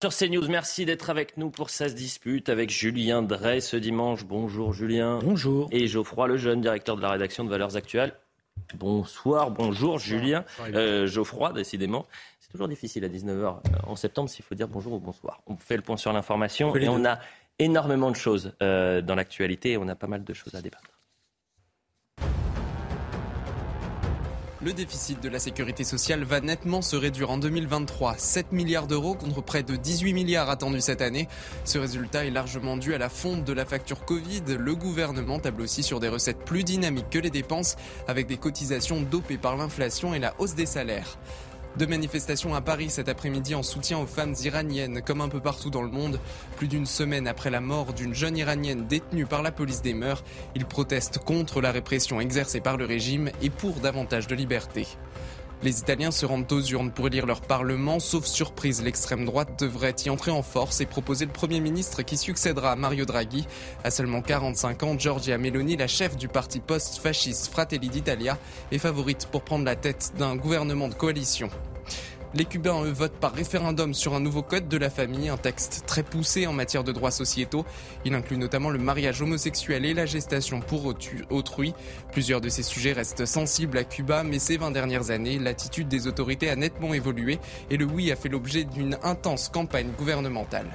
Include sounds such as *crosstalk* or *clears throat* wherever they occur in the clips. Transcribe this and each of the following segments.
Sur CNews, merci d'être avec nous pour Ça se dispute avec Julien Drey ce dimanche. Bonjour Julien. Bonjour. Et Geoffroy Lejeune, directeur de la rédaction de Valeurs Actuelles. Bonsoir, bonjour Julien. Euh, Geoffroy, décidément. C'est toujours difficile à 19h euh, en septembre s'il faut dire bonjour ou bonsoir. On fait le point sur l'information et on a énormément de choses euh, dans l'actualité et on a pas mal de choses à débattre. Le déficit de la sécurité sociale va nettement se réduire en 2023, 7 milliards d'euros contre près de 18 milliards attendus cette année. Ce résultat est largement dû à la fonte de la facture Covid. Le gouvernement table aussi sur des recettes plus dynamiques que les dépenses, avec des cotisations dopées par l'inflation et la hausse des salaires. Deux manifestations à Paris cet après-midi en soutien aux femmes iraniennes, comme un peu partout dans le monde. Plus d'une semaine après la mort d'une jeune iranienne détenue par la police des mœurs, ils protestent contre la répression exercée par le régime et pour davantage de liberté. Les Italiens se rendent aux urnes pour élire leur Parlement, sauf surprise, l'extrême droite devrait y entrer en force et proposer le Premier ministre qui succédera à Mario Draghi. À seulement 45 ans, Giorgia Meloni, la chef du parti post-fasciste Fratelli d'Italia, est favorite pour prendre la tête d'un gouvernement de coalition. Les Cubains, eux, votent par référendum sur un nouveau code de la famille, un texte très poussé en matière de droits sociétaux. Il inclut notamment le mariage homosexuel et la gestation pour autrui. Plusieurs de ces sujets restent sensibles à Cuba, mais ces 20 dernières années, l'attitude des autorités a nettement évolué et le oui a fait l'objet d'une intense campagne gouvernementale.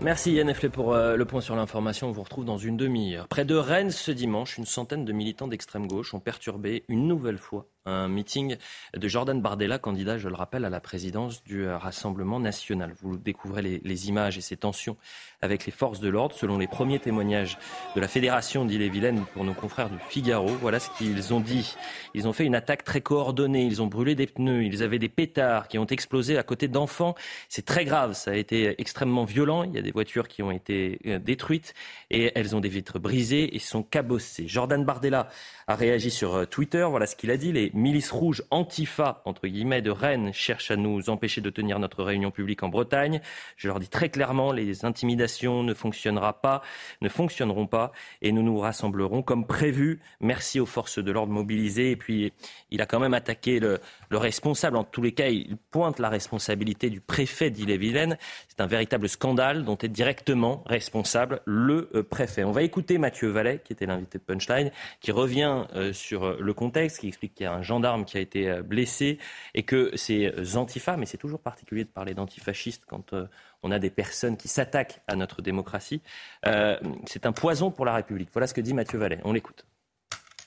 Merci Yann Efflet pour euh, le point sur l'information. On vous retrouve dans une demi-heure. Près de Rennes ce dimanche, une centaine de militants d'extrême gauche ont perturbé une nouvelle fois un meeting de Jordan Bardella, candidat, je le rappelle, à la présidence du Rassemblement national. Vous découvrez les, images et ces tensions avec les forces de l'ordre. Selon les premiers témoignages de la Fédération d'Ille-et-Vilaine pour nos confrères du Figaro, voilà ce qu'ils ont dit. Ils ont fait une attaque très coordonnée, ils ont brûlé des pneus, ils avaient des pétards qui ont explosé à côté d'enfants. C'est très grave, ça a été extrêmement violent. Il y a des voitures qui ont été euh, détruites et elles ont des vitres brisées et sont cabossées. Jordan Bardella a réagi sur euh, Twitter. Voilà ce qu'il a dit. Milices rouges antifa, entre guillemets, de Rennes cherchent à nous empêcher de tenir notre réunion publique en Bretagne. Je leur dis très clairement, les intimidations ne fonctionnera pas, ne fonctionneront pas et nous nous rassemblerons comme prévu. Merci aux forces de l'ordre mobilisées. Et puis, il a quand même attaqué le, le responsable. En tous les cas, il pointe la responsabilité du préfet d'Ille-et-Vilaine. C'est un véritable scandale dont est directement responsable le euh, préfet. On va écouter Mathieu Vallet, qui était l'invité de Punchline, qui revient euh, sur le contexte, qui explique qu'il y a un gendarme qui a été euh, blessé et que ces antifas, mais c'est toujours particulier de parler d'antifascistes quand on a des personnes qui s'attaquent à notre démocratie, c'est un poison pour la République. Voilà ce que dit Mathieu Vallet. On l'écoute.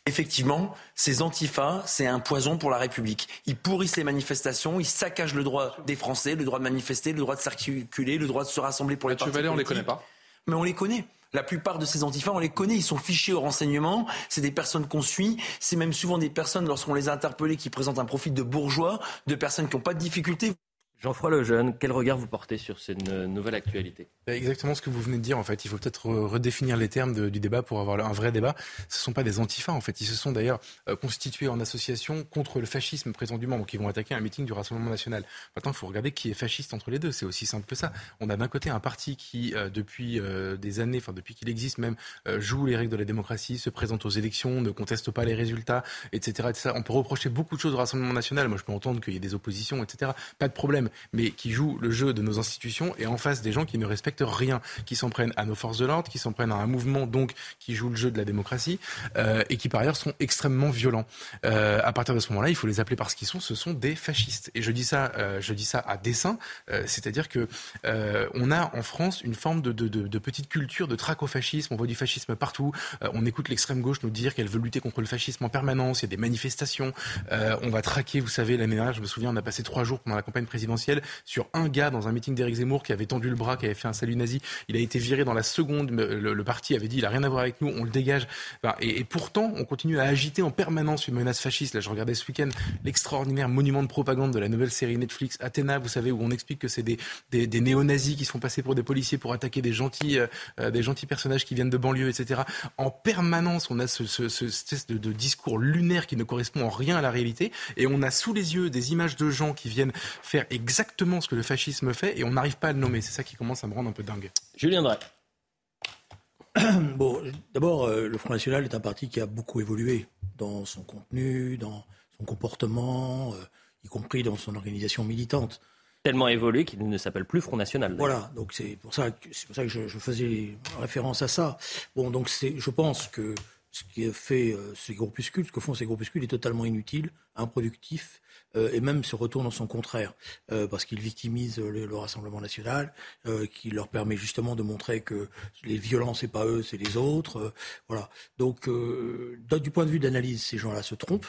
Effectivement, ces antifas, c'est un poison pour la République. Ils pourrissent les manifestations, ils saccagent le droit des Français, le droit de manifester, le droit de circuler, le droit de se rassembler pour les Mathieu Vallée, on les connaît pas. Mais on les connaît. La plupart de ces antifas, on les connaît, ils sont fichés au renseignement, c'est des personnes qu'on suit, c'est même souvent des personnes, lorsqu'on les a interpellées, qui présentent un profil de bourgeois, de personnes qui n'ont pas de difficultés. Jean-François Lejeune, quel regard vous portez sur cette nouvelle actualité? Bah, Exactement ce que vous venez de dire. En fait, il faut peut-être redéfinir les termes du débat pour avoir un vrai débat. Ce ne sont pas des antifas. En fait, ils se sont d'ailleurs euh, constitués en association contre le fascisme prétendument. Donc, ils vont attaquer un meeting du Rassemblement national. Maintenant, il faut regarder qui est fasciste entre les deux. C'est aussi simple que ça. On a d'un côté un parti qui, euh, depuis euh, des années, enfin depuis qu'il existe même, joue les règles de la démocratie, se présente aux élections, ne conteste pas les résultats, etc., etc. On peut reprocher beaucoup de choses au Rassemblement national. Moi, je peux entendre qu'il y ait des oppositions, etc. Pas de problème mais qui jouent le jeu de nos institutions et en face des gens qui ne respectent rien, qui s'en prennent à nos forces de l'ordre, qui s'en prennent à un mouvement donc qui joue le jeu de la démocratie euh, et qui par ailleurs sont extrêmement violents. Euh, à partir de ce moment-là, il faut les appeler par ce qu'ils sont. Ce sont des fascistes. Et je dis ça, euh, je dis ça à dessein, euh, c'est-à-dire que on a en France une forme de, petite culture de traco-fascisme. On voit du fascisme partout. On écoute l'extrême gauche nous dire qu'elle veut lutter contre le fascisme en permanence. Il y a des manifestations. on va traquer, vous savez, l'année dernière, je me souviens, on a passé trois jours pendant la campagne présidentielle sur un gars dans un meeting d'Éric Zemmour qui avait tendu le bras, qui avait fait un salut nazi. Il a été viré dans la seconde. Le, parti avait dit il a rien à voir avec nous, on le dégage. et, pourtant, on continue à agiter en permanence une menace fasciste. Là, je regardais ce week-end l'extraordinaire monument de propagande de la nouvelle série Netflix Athéna, vous savez, où on explique que c'est des, néo-nazis qui se font passer pour des policiers pour attaquer des gentils, euh, des gentils personnages qui viennent de banlieue, etc. En permanence, on a ce, ce, de, discours lunaire qui ne correspond en rien à la réalité, et on a sous les yeux des images de gens qui viennent faire exactement ce que le fascisme fait, et on n'arrive pas à le nommer. C'est ça qui commence à me rendre un peu dingue. Julien Drey. *clears throat* Bon, d'abord, euh, le Front National est un parti qui a beaucoup évolué dans son contenu, dans son comportement, euh, y compris dans son organisation militante tellement évolué qu'il ne s'appelle plus Front National. Voilà, donc c'est pour ça que, c'est pour ça que je, faisais référence à ça. Bon, donc c'est, je pense que ce qui fait euh, ces groupuscules, ce que font ces groupuscules est totalement inutile, improductif, euh, et même se retourne en son contraire, euh, parce qu'ils victimisent le, Rassemblement national, qui leur permet justement de montrer que les violences, c'est pas eux, c'est les autres. voilà. Donc, du point de vue d'analyse, ces gens-là se trompent,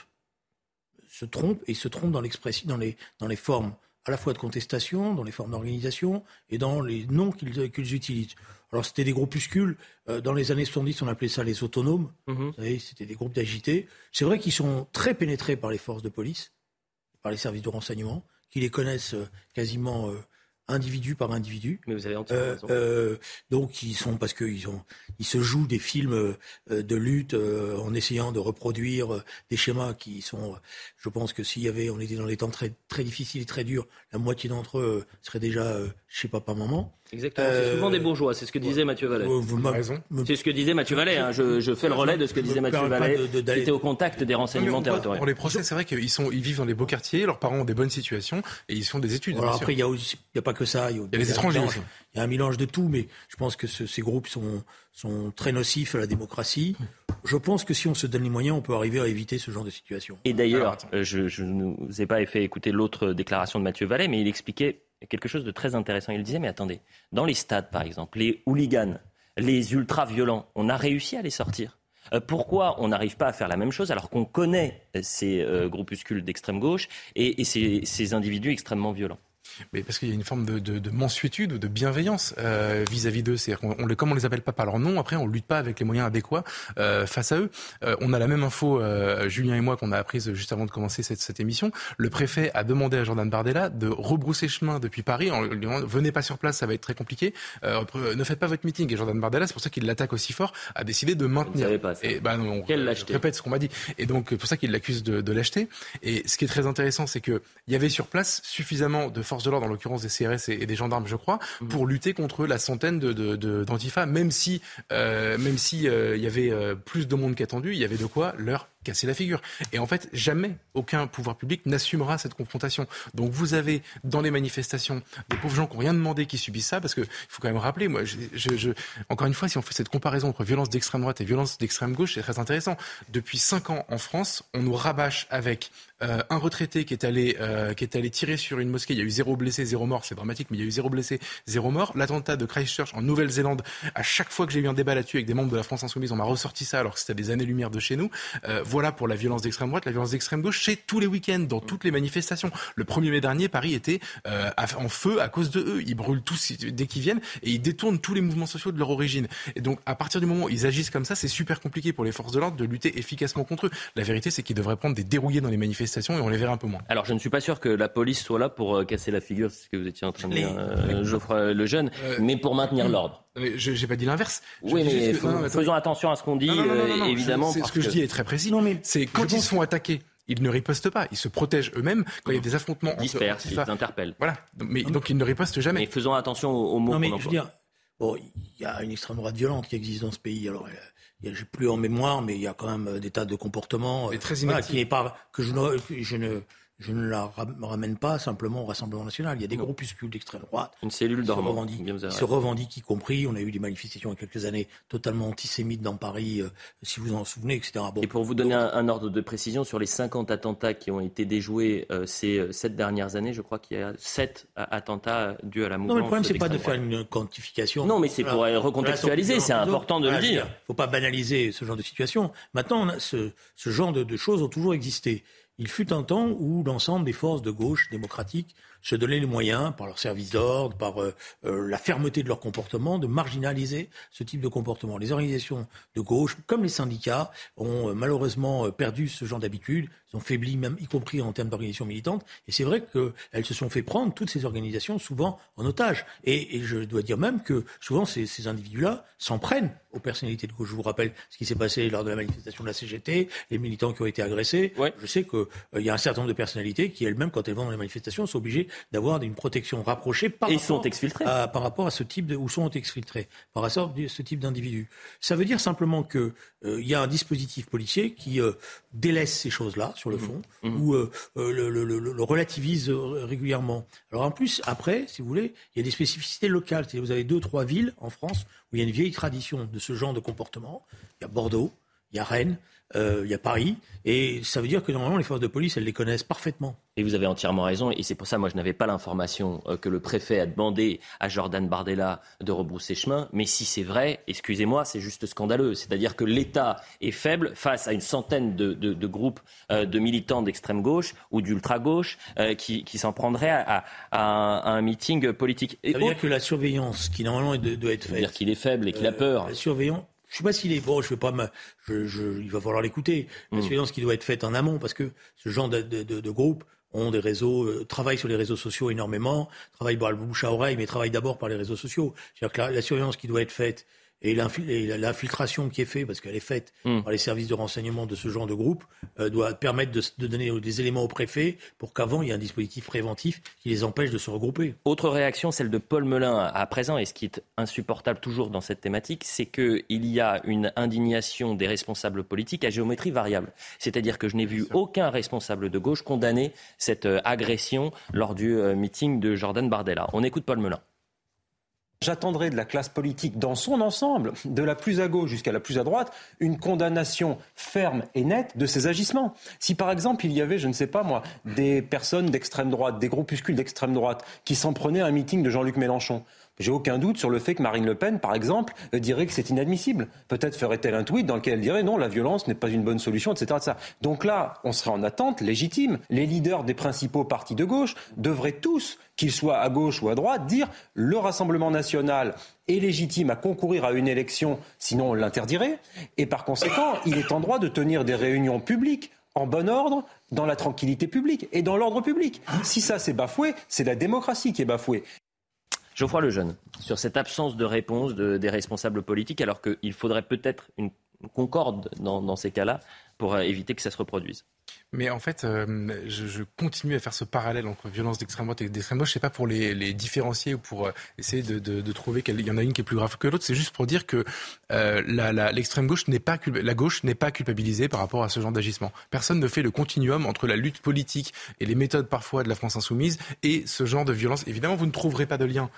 se trompent, et se trompent dans l'expression, dans les, dans les formes à la fois de contestation, dans les formes d'organisation et dans les noms qu'ils utilisent. Alors c'était des groupuscules, euh, dans les années 70 on appelait ça les autonomes, mhm. vous savez, c'était des groupes d'agités. C'est vrai qu'ils sont très pénétrés par les forces de police, par les services de renseignement, qui les connaissent euh, quasiment euh, individu par individu. Mais vous avez raison. donc ils sont parce qu'ils ont, ils se jouent des films de lutte en essayant de reproduire des schémas qui sont. je pense que s'il y avait, on était dans des temps très très difficiles et très durs, la moitié d'entre eux seraient déjà chez papa maman. Exactement. c'est souvent des bourgeois. C'est ce que disait Mathieu Vallet. Vous avez raison. C'est ce que disait Mathieu Vallet. Hein. Je, je, fais le relais de ce que disait Mathieu Vallet, qui était au contact des renseignements territoriaux. Pour les procès, c'est vrai qu'ils sont, ils vivent dans des beaux quartiers, leurs parents ont des bonnes situations et ils font des études. Alors après, il y a y a pas que ça. Il y a, des étrangers. Il y a un mélange de tout, mais je pense que ce, ces groupes sont, sont très nocifs à la démocratie. Je pense que si on se donne les moyens, on peut arriver à éviter ce genre de situation. Et d'ailleurs, euh, je ne vous ai pas fait écouter l'autre déclaration de Mathieu Vallet, mais il expliquait quelque chose de très intéressant. Il disait, mais attendez, dans les stades, par exemple, les hooligans, les ultra-violents, on a réussi à les sortir. Euh, pourquoi on n'arrive pas à faire la même chose alors qu'on connaît ces euh, groupuscules d'extrême gauche et, ces individus extrêmement violents? Mais parce qu'il y a une forme de, de, de mansuétude ou de bienveillance euh, vis-à-vis d'eux. C'est on, les, comme on les appelle pas par leur nom, après on lutte pas avec les moyens adéquats euh, face à eux. Euh, on a la même info, euh, Julien et moi, qu'on a apprise juste avant de commencer cette, cette, émission. Le préfet a demandé à Jordan Bardella de rebrousser chemin depuis Paris en lui disant venez pas sur place, ça va être très compliqué. Euh, ne faites pas votre meeting. Et Jordan Bardella, c'est pour ça qu'il l'attaque aussi fort, a décidé de maintenir. Vous pas ça. Et bah non, lâcheté. répète ce qu'on m'a dit. Et donc pour ça qu'il l'accuse de, de l'acheter. Et ce qui est très intéressant, c'est que il y avait sur place suffisamment de forces de l'ordre, en l'occurrence des CRS et, des gendarmes, je crois, mhm. pour lutter contre la centaine d'antifa, de, même si, euh, même si euh, il y avait euh, plus de monde qu'attendu, il y avait de quoi leur casser la figure. Et en fait, jamais aucun pouvoir public n'assumera cette confrontation. Donc vous avez dans les manifestations des pauvres gens qui n'ont rien demandé qui subissent ça, parce qu'il faut quand même rappeler, moi, je, je, encore une fois, si on fait cette comparaison entre violence d'extrême droite et violence d'extrême gauche, c'est très intéressant. Depuis cinq ans en France, on nous rabâche avec euh, un retraité qui est allé euh, qui est allé tirer sur une mosquée. Il y a eu zéro blessé, zéro mort. C'est dramatique, mais il y a eu zéro blessé, zéro mort. L'attentat de Christchurch en Nouvelle-Zélande. À chaque fois que j'ai eu un débat là-dessus avec des membres de la France insoumise, on m'a ressorti ça alors que c'était des années-lumière de chez nous. Euh, voilà pour la violence d'extrême droite, la violence d'extrême gauche, c'est tous les week-ends, dans toutes les manifestations. Le 1er mai dernier, Paris était en feu à cause de eux. Ils brûlent tous dès qu'ils viennent et ils détournent tous les mouvements sociaux de leur origine. Et donc, à partir du moment où ils agissent comme ça, c'est super compliqué pour les forces de l'ordre de lutter efficacement contre eux. La vérité, c'est qu'ils devraient prendre des dérouillés dans les manifestations et on les verra un peu alors je ne suis pas sûr que la police soit là pour euh, casser la figure, c'est ce que vous étiez en train de dire, euh, Geoffroy Lejeune, euh, mais pour maintenir l'ordre. Je n'ai pas dit l'inverse. Oui, mais faisons attention à ce qu'on dit, évidemment. ce que je dis est très précis. C'est quand ils sont attaqués, ils ne ripostent pas. Ils se protègent eux-mêmes quand il y a des affrontements. Ils dispersent, ils interpellent. Voilà. Mais, donc ils ne ripostent jamais. Mais faisons attention aux, mots. Non, mais je veux dire, bon, il y a une extrême droite violente qui existe dans ce pays. Alors, j'ai plus en mémoire, mais il y a quand même des tas de comportements très qui n'est pas que je je ne je ne la ramène pas simplement au Rassemblement national. Il y a des groupuscules d'extrême droite. Une cellule dormante. Qui se revendiquent, y compris. On a eu des manifestations il y a quelques années totalement antisémites dans Paris, euh, si vous en souvenez, etc. Et pour vous donner un, ordre de précision, sur les 50 attentats qui ont été déjoués euh, ces euh, sept dernières années, je crois qu'il y a sept attentats dus à la mouvance. Non, mais le problème, c'est pas de faire une quantification. Non, mais c'est pour recontextualiser, c'est important de le dire. Il ne faut pas banaliser ce genre de situation. Maintenant, ce, ce genre de, de choses ont toujours existé. Il fut un temps où l'ensemble des forces de gauche démocratiques se donnaient les moyens, par leur service d'ordre, par euh, euh, la fermeté de leur comportement, de marginaliser ce type de comportement. Les organisations de gauche, comme les syndicats, ont euh, malheureusement perdu ce genre d'habitude. Ils ont faibli, même y compris en termes d'organisation militante. Et c'est vrai qu'elles se sont fait prendre, toutes ces organisations, souvent en otage. Et, je dois dire même que souvent ces, ces individus-là s'en prennent aux personnalités de gauche. Je vous rappelle ce qui s'est passé lors de la manifestation de la CGT, les militants qui ont été agressés. Je sais qu'il euh, y a un certain nombre de personnalités qui elles-mêmes, quand elles vont dans les manifestations, sont obligées d'avoir une protection rapprochée par, Et rapport, sont exfiltrés. À, par rapport à ce type de, ou sont exfiltrés par rapport à ce type d'individus. Ça veut dire simplement qu'il euh, y a un dispositif policier qui euh, délaisse ces choses-là sur le mmh. fond, mmh. ou le, le, le, le, relativise régulièrement. Alors en plus, après, si vous voulez, il y a des spécificités locales. Vous avez deux, trois villes en France où il y a une vieille tradition de ce genre de comportement. Il y a Bordeaux, il y a Rennes, euh, il y a Paris, et ça veut dire que normalement les forces de police, elles les connaissent parfaitement. Et vous avez entièrement raison, et c'est pour ça, moi, je n'avais pas l'information euh, que le préfet a demandé à Jordan Bardella de rebrousser chemin. Mais si c'est vrai, excusez-moi, c'est juste scandaleux. C'est-à-dire que l'État est faible face à une centaine de, groupes euh, de militants d'extrême gauche ou d'ultra-gauche qui, s'en prendraient à, un, meeting politique. ça veut dire que la surveillance, qui normalement doit être faite. Ça veut dire qu'il est faible et qu'il a peur. La surveillance, je sais pas s'il est bon, je vais pas me, je, je, il va falloir l'écouter. La mm. surveillance qui doit être faite en amont, parce que ce genre de, de, de, groupe ont des réseaux, euh, travaillent sur les réseaux sociaux énormément, travaillent par le bouche à oreille, mais travaillent d'abord par les réseaux sociaux. C'est-à-dire que la, surveillance qui doit être faite et l'infiltration qui est faite, parce qu'elle est faite hmm. par les services de renseignement de ce genre de groupe, euh, doit permettre de, donner des éléments au préfet pour qu'avant, il y ait un dispositif préventif qui les empêche de se regrouper. Autre réaction, celle de Paul Melun à présent, et ce qui est insupportable toujours dans cette thématique, c'est qu'il y a une indignation des responsables politiques à géométrie variable. C'est-à-dire que je n'ai vu aucun responsable de gauche condamner cette euh, agression lors du euh, meeting de Jordan Bardella. On écoute Paul Melun. J'attendrai de la classe politique dans son ensemble, de la plus à gauche jusqu'à la plus à droite, une condamnation ferme et nette de ces agissements. Si par exemple il y avait, je ne sais pas moi, des personnes d'extrême droite, des groupuscules d'extrême droite qui s'en prenaient à un meeting de Jean-Luc Mélenchon, j'ai aucun doute sur le fait que Marine Le Pen, par exemple, dirait que c'est inadmissible. Peut-être ferait-elle un tweet dans lequel elle dirait non, la violence n'est pas une bonne solution, etc., Donc là, on serait en attente légitime. Les leaders des principaux partis de gauche devraient tous, qu'ils soient à gauche ou à droite, dire le Rassemblement national est légitime à concourir à une élection, sinon on l'interdirait. Et par conséquent, il est en droit de tenir des réunions publiques en bon ordre, dans la tranquillité publique et dans l'ordre public. Si ça c'est bafoué, c'est la démocratie qui est bafouée. Geoffroy Lejeune, sur cette absence de réponse des responsables politiques, alors qu'il faudrait peut-être une concorde dans ces cas-là pour euh, éviter que ça se reproduise. Mais en fait, euh, je, continue à faire ce parallèle entre violence d'extrême droite et d'extrême gauche. C'est pas pour les, différencier ou pour euh, essayer de, trouver qu'il y en a une qui est plus grave que l'autre. C'est juste pour dire que l'extrême gauche n'est pas la gauche n'est pas culpabilisée par rapport à ce genre d'agissement. Personne ne fait le continuum entre la lutte politique et les méthodes parfois de la France insoumise et ce genre de violence. Évidemment, vous ne trouverez pas de lien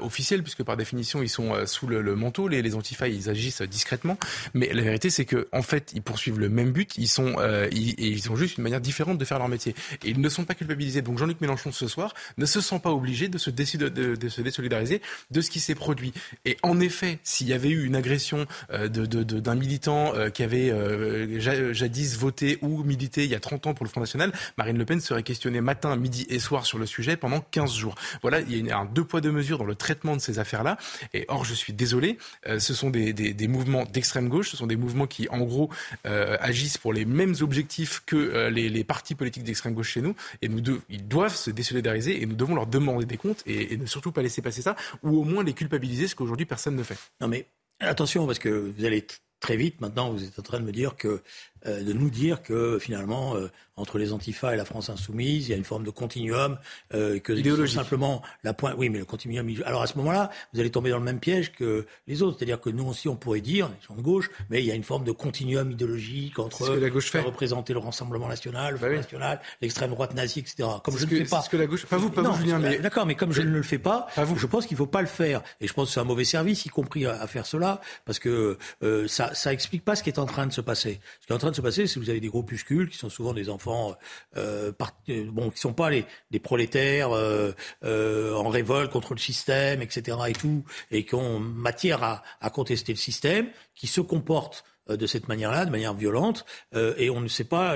officiel puisque par définition ils sont sous le, le, manteau. Les, les antifas ils agissent discrètement. Mais la vérité c'est que en fait ils poursuivent le même but. Ils sont ils ont juste une manière différente de faire leur métier. Et ils ne sont pas culpabilisés. Donc Jean-Luc Mélenchon ce soir ne se sent pas obligé de se, désolidariser de ce qui s'est produit. Et en effet, s'il y avait eu une agression euh, d'un militant euh, qui avait euh, jadis voté ou milité il y a 30 ans pour le Front National, Marine Le Pen serait questionnée matin, midi et soir sur le sujet pendant 15 jours. Voilà, il y a un deux poids deux mesures dans le traitement de ces affaires-là. Et or, je suis désolé, ce sont des, des mouvements d'extrême gauche, ce sont des mouvements qui, en gros, agissent pour les mêmes objectifs que euh, les, partis politiques d'extrême gauche chez nous, et nous ils doivent se désolidariser et nous devons leur demander des comptes et, ne surtout pas laisser passer ça, ou au moins les culpabiliser, ce qu'aujourd'hui personne ne fait. Non mais attention, parce que vous allez très vite maintenant, vous êtes en train de me dire que, euh, de nous dire que finalement, euh, entre les antifas et la France insoumise, il y a une forme de continuum, euh, que simplement la pointe. Oui, mais le continuum. Alors à ce moment-là, vous allez tomber dans le même piège que les autres, c'est-à-dire que nous aussi, on pourrait dire, les gens de gauche, mais il y a une forme de continuum idéologique entre la gauche fait. représenter le Rassemblement national, le bah Front national, l'extrême droite nazie, etc. Comme je ne le fais pas. Ce que la gauche, pas vous, pas vous, Julien, mais d'accord, mais comme je ne le fais pas, vous. je pense qu'il faut pas le faire, et je pense que c'est un mauvais service, y compris à, faire cela, parce que euh, ça, ça explique pas ce qui est en train de se passer. Ce qui est en train de se passer, c'est que vous avez des groupuscules qui sont souvent des enfants euh, euh, bon, qui sont pas les, des prolétaires euh, euh, en révolte contre le système, etc. et tout, et qui ont matière à, à contester le système, qui se comportent de cette manière-là, de manière violente, et on ne sait pas,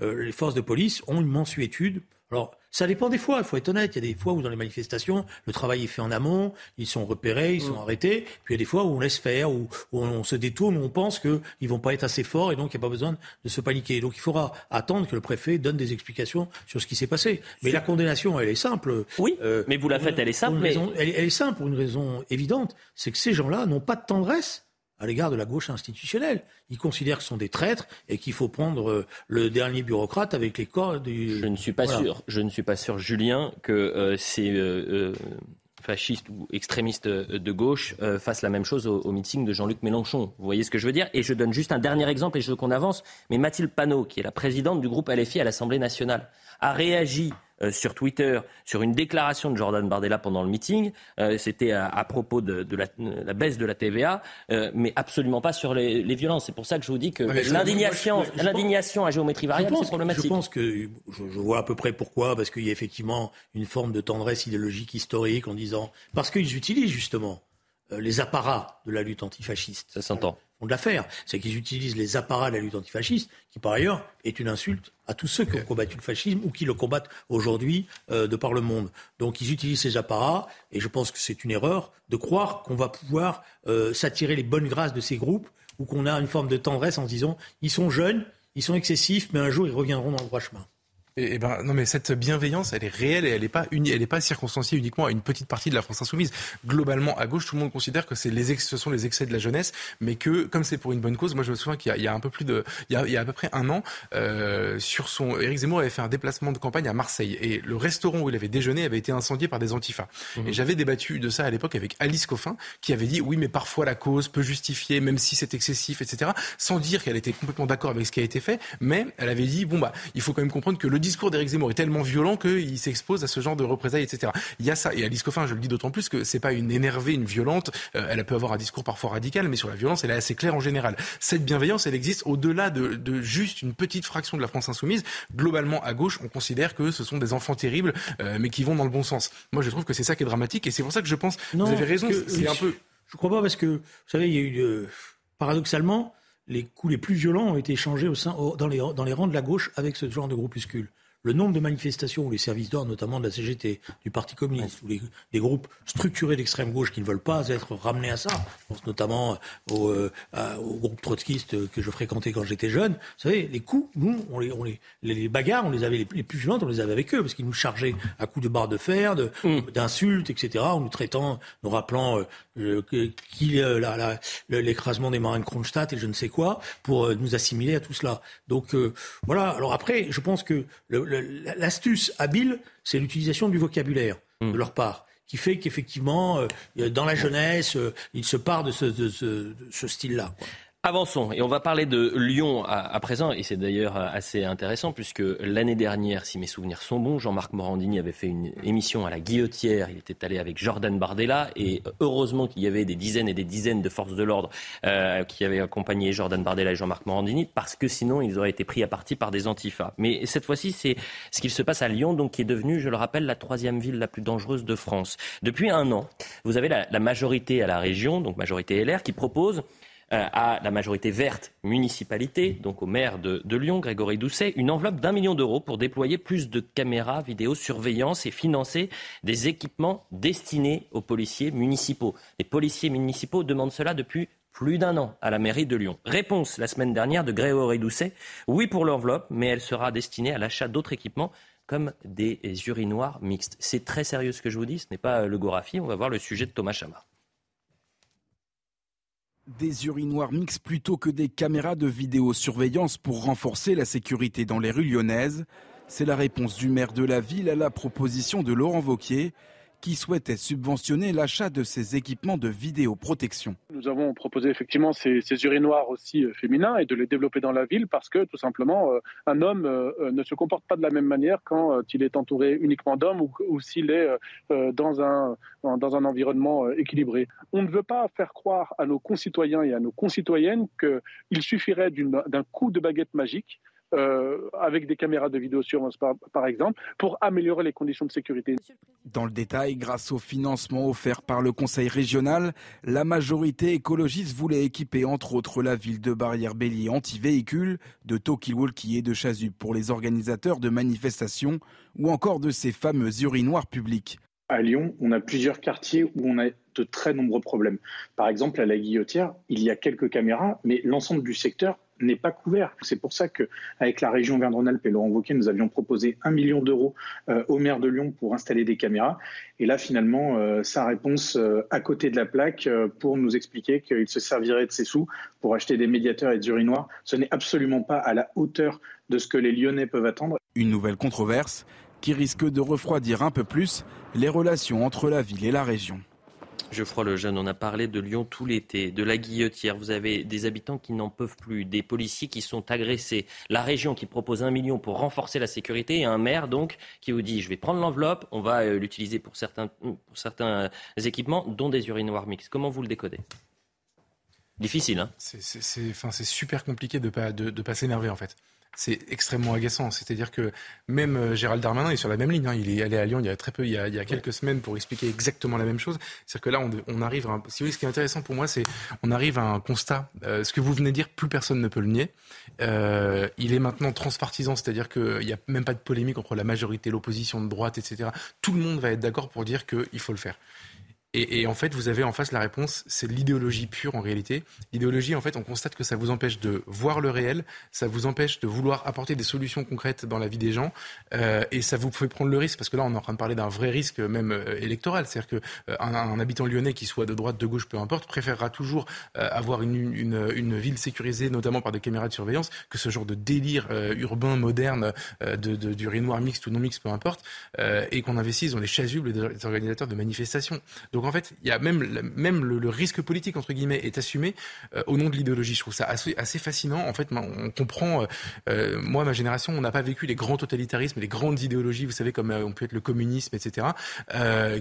les forces de police ont une mensuétude. Alors, ça dépend des fois, il faut être honnête. Il y a des fois où dans les manifestations, le travail est fait en amont, ils sont repérés, ils sont mm. arrêtés. Puis il y a des fois où on laisse faire, où, on se détourne, où on pense qu'ils ne vont pas être assez forts et donc il n'y a pas besoin de se paniquer. Donc il faudra attendre que le préfet donne des explications sur ce qui s'est passé. Mais la condamnation, elle est simple. Oui, euh, mais vous la faites, elle est simple. Mais... elle est simple pour une raison évidente, c'est que ces gens-là n'ont pas de tendresse à l'égard de la gauche institutionnelle. Ils considèrent que ce sont des traîtres et qu'il faut prendre euh, le dernier bureaucrate avec les corps du... Je ne suis pas sûr, je ne suis pas sûr, Julien, que euh, ces euh, fascistes ou extrémistes de gauche fassent la même chose au, meeting de Jean-Luc Mélenchon. Vous voyez ce que je veux dire? Et je donne juste un dernier exemple et je veux qu'on avance. Mais Mathilde Panot, qui est la présidente du groupe LFI à l'Assemblée nationale, a réagi euh, sur Twitter sur une déclaration de Jordan Bardella pendant le meeting. Euh, c'était à, propos de, la, baisse de la TVA, euh, mais absolument pas sur les, violences. C'est pour ça que je vous dis que l'indignation, l'indignation à géométrie variable, c'est problématique. Je pense que je, vois à peu près pourquoi, parce qu'il y a effectivement une forme de tendresse idéologique historique en disant parce qu'ils utilisent justement les apparats de la lutte antifasciste. Ça s'entend font de l'affaire. C'est qu'ils utilisent les apparats de la lutte antifasciste, qui par ailleurs est une insulte à tous ceux qui ont combattu le fascisme ou qui le combattent aujourd'hui euh, de par le monde. Donc ils utilisent ces apparats, et je pense que c'est une erreur de croire qu'on va pouvoir euh, s'attirer les bonnes grâces de ces groupes ou qu'on a une forme de tendresse en se disant ils sont jeunes, ils sont excessifs, mais un jour ils reviendront dans le droit chemin. Et, ben non mais cette bienveillance elle est réelle et elle n'est pas uni, elle est pas circonstanciée uniquement à une petite partie de la France insoumise. Globalement à gauche tout le monde considère que c'est les ex, ce sont les excès de la jeunesse, mais que comme c'est pour une bonne cause, moi je me souviens qu'il y, y, a un peu plus de il y a, il y a à peu près un an euh, sur son Éric Zemmour avait fait un déplacement de campagne à Marseille et le restaurant où il avait déjeuné avait été incendié par des antifas. Mmh. Et j'avais débattu de ça à l'époque avec Alice Coffin qui avait dit oui mais parfois la cause peut justifier même si c'est excessif etc. Sans dire qu'elle était complètement d'accord avec ce qui a été fait, mais elle avait dit bon bah il faut quand même comprendre que le discours d'Éric Zemmour est tellement violent qu'il s'expose à ce genre de représailles, etc. Il y a ça. Et Alice Coffin, je le dis d'autant plus que c'est pas une énervée, une violente. Euh, elle peut avoir un discours parfois radical, mais sur la violence, elle est assez claire en général. Cette bienveillance, elle existe au-delà de, juste une petite fraction de la France insoumise. Globalement, à gauche, on considère que ce sont des enfants terribles, euh, mais qui vont dans le bon sens. Moi, je trouve que c'est ça qui est dramatique, et c'est pour ça que je pense. vous avez raison. C'est un peu. Je crois pas parce que vous savez, il y a eu euh, paradoxalement les coups les plus violents ont été échangés au sein, dans, les, dans les rangs de la gauche avec ce genre de groupuscule le nombre de manifestations où les services d'ordre, notamment de la CGT, du Parti communiste, ou les, des groupes structurés d'extrême gauche qui ne veulent pas être ramenés à ça, je pense notamment au, euh, au groupe trotskiste que je fréquentais quand j'étais jeune, vous savez, les coups, nous, on les, on les, les bagarres, on les avait les, plus violentes, on les avait avec eux, parce qu'ils nous chargeaient à coups de barres de fer, mm. d'insultes, etc., en nous traitant, nous rappelant euh, qui euh, l'écrasement des marins de Kronstadt et je ne sais quoi, pour euh, nous assimiler à tout cela. Donc euh, voilà, alors après, je pense que le l'astuce habile, c'est l'utilisation du vocabulaire de hmm. leur part qui fait qu'effectivement, euh, dans la jeunesse, euh, il se part de ce, ce style-là. Avançons et on va parler de Lyon à, présent et c'est d'ailleurs assez intéressant puisque l'année dernière, si mes souvenirs sont bons, Jean-Marc Morandini avait fait une émission à la Guillotière. Il était allé avec Jordan Bardella et heureusement qu'il y avait des dizaines et des dizaines de forces de l'ordre euh, qui avaient accompagné Jordan Bardella et Jean-Marc Morandini parce que sinon ils auraient été pris à partie par des antifas. Mais cette fois-ci, c'est ce qu'il se passe à Lyon, donc qui est devenu, je le rappelle, la troisième ville la plus dangereuse de France. Depuis un an, vous avez la, la majorité à la région, donc majorité LR, qui propose à la majorité verte municipalité, donc au maire de, Lyon, Grégory Doucet, une enveloppe d'un million d'euros pour déployer plus de caméras vidéosurveillance et financer des équipements destinés aux policiers municipaux. Les policiers municipaux demandent cela depuis plus d'un an à la mairie de Lyon. Réponse la semaine dernière de Grégory Doucet, oui pour l'enveloppe, mais elle sera destinée à l'achat d'autres équipements comme des urinoirs mixtes. C'est très sérieux ce que je vous dis, ce n'est pas le Gorafi, on va voir le sujet de Thomas Chama. Des urinoirs mixtes plutôt que des caméras de vidéosurveillance pour renforcer la sécurité dans les rues lyonnaises. C'est la réponse du maire de la ville à la proposition de Laurent Vauquier, qui souhaitait subventionner l'achat de ces équipements de vidéoprotection. Nous avons proposé effectivement ces, urinoirs aussi euh, féminins et de les développer dans la ville parce que tout simplement euh, un homme euh, ne se comporte pas de la même manière quand il est entouré uniquement d'hommes ou, s'il est dans un, dans un environnement équilibré. On ne veut pas faire croire à nos concitoyens et à nos concitoyennes qu'il suffirait d'un coup de baguette magique euh, avec des caméras de vidéosurveillance par, par exemple, pour améliorer les conditions de sécurité. Dans le détail, grâce au financement offert par le Conseil régional, la majorité écologiste voulait équiper entre autres la ville de barrières bélier anti-véhicules, de talkie-walkie et de chasubles pour les organisateurs de manifestations ou encore de ces fameux urinoirs publics. À Lyon, on a plusieurs quartiers où on a de très nombreux problèmes. Par exemple, à la Guillotière, il y a quelques caméras, mais l'ensemble du secteur n'est pas couvert. C'est pour ça qu'avec la région Verne-Rhône-Alpes et Laurent Wauquiez, nous avions proposé un million d'euros euh, au maire de Lyon pour installer des caméras. Et là, finalement, euh, sa réponse euh, à côté de la plaque pour nous expliquer qu'il se servirait de ses sous pour acheter des médiateurs et des urinoirs, ce n'est absolument pas à la hauteur de ce que les Lyonnais peuvent attendre. Une nouvelle controverse qui risque de refroidir un peu plus les relations entre la ville et la région. Geoffroy Lejeune, on a parlé de Lyon tout l'été, de la guillotière. Vous avez des habitants qui n'en peuvent plus, des policiers qui sont agressés, la région qui propose un million pour renforcer la sécurité et un maire donc qui vous dit je vais prendre l'enveloppe, on va euh, l'utiliser pour certains, pour certains équipements, dont des urinoirs mixtes. Comment vous le décodez? Difficile, hein? C'est super compliqué de ne pas, de pas s'énerver en fait c'est extrêmement agaçant. C'est-à-dire que même euh, Gérald Darmanin est sur la même ligne. Hein. Il est allé à Lyon il y a très peu, il y a, quelques semaines pour expliquer exactement la même chose. C'est-à-dire que là, on, arrive à un, si ce qui est intéressant pour moi, c'est on arrive à un constat. Euh, ce que vous venez de dire, plus personne ne peut le nier. Euh, il est maintenant transpartisan, c'est-à-dire qu'il n'y a même pas de polémique entre la majorité, l'opposition de droite, etc. Tout le monde va être d'accord pour dire qu'il faut le faire. Et, en fait, vous avez en face la réponse, c'est l'idéologie pure en réalité. L'idéologie, en fait, on constate que ça vous empêche de voir le réel, ça vous empêche de vouloir apporter des solutions concrètes dans la vie des gens, euh, et ça vous fait prendre le risque, parce que là, on est en train de parler d'un vrai risque même euh, électoral. C'est-à-dire qu'un euh, habitant lyonnais, qui soit de droite, de gauche, peu importe, préférera toujours avoir une, ville sécurisée, notamment par des caméras de surveillance, que ce genre de délire urbain, moderne, de, de, d'urinoir mixte ou non mixte, peu importe, et qu'on investisse dans les chasubles des organisateurs de manifestations. Donc en fait, il y a même, même le, risque politique, entre guillemets, est assumé euh, au nom de l'idéologie. Je trouve ça assez, assez fascinant. En fait, on comprend, euh, euh, moi, ma génération, on n'a pas vécu les grands totalitarismes, les grandes idéologies, vous savez, comme on peut être le communisme, etc.,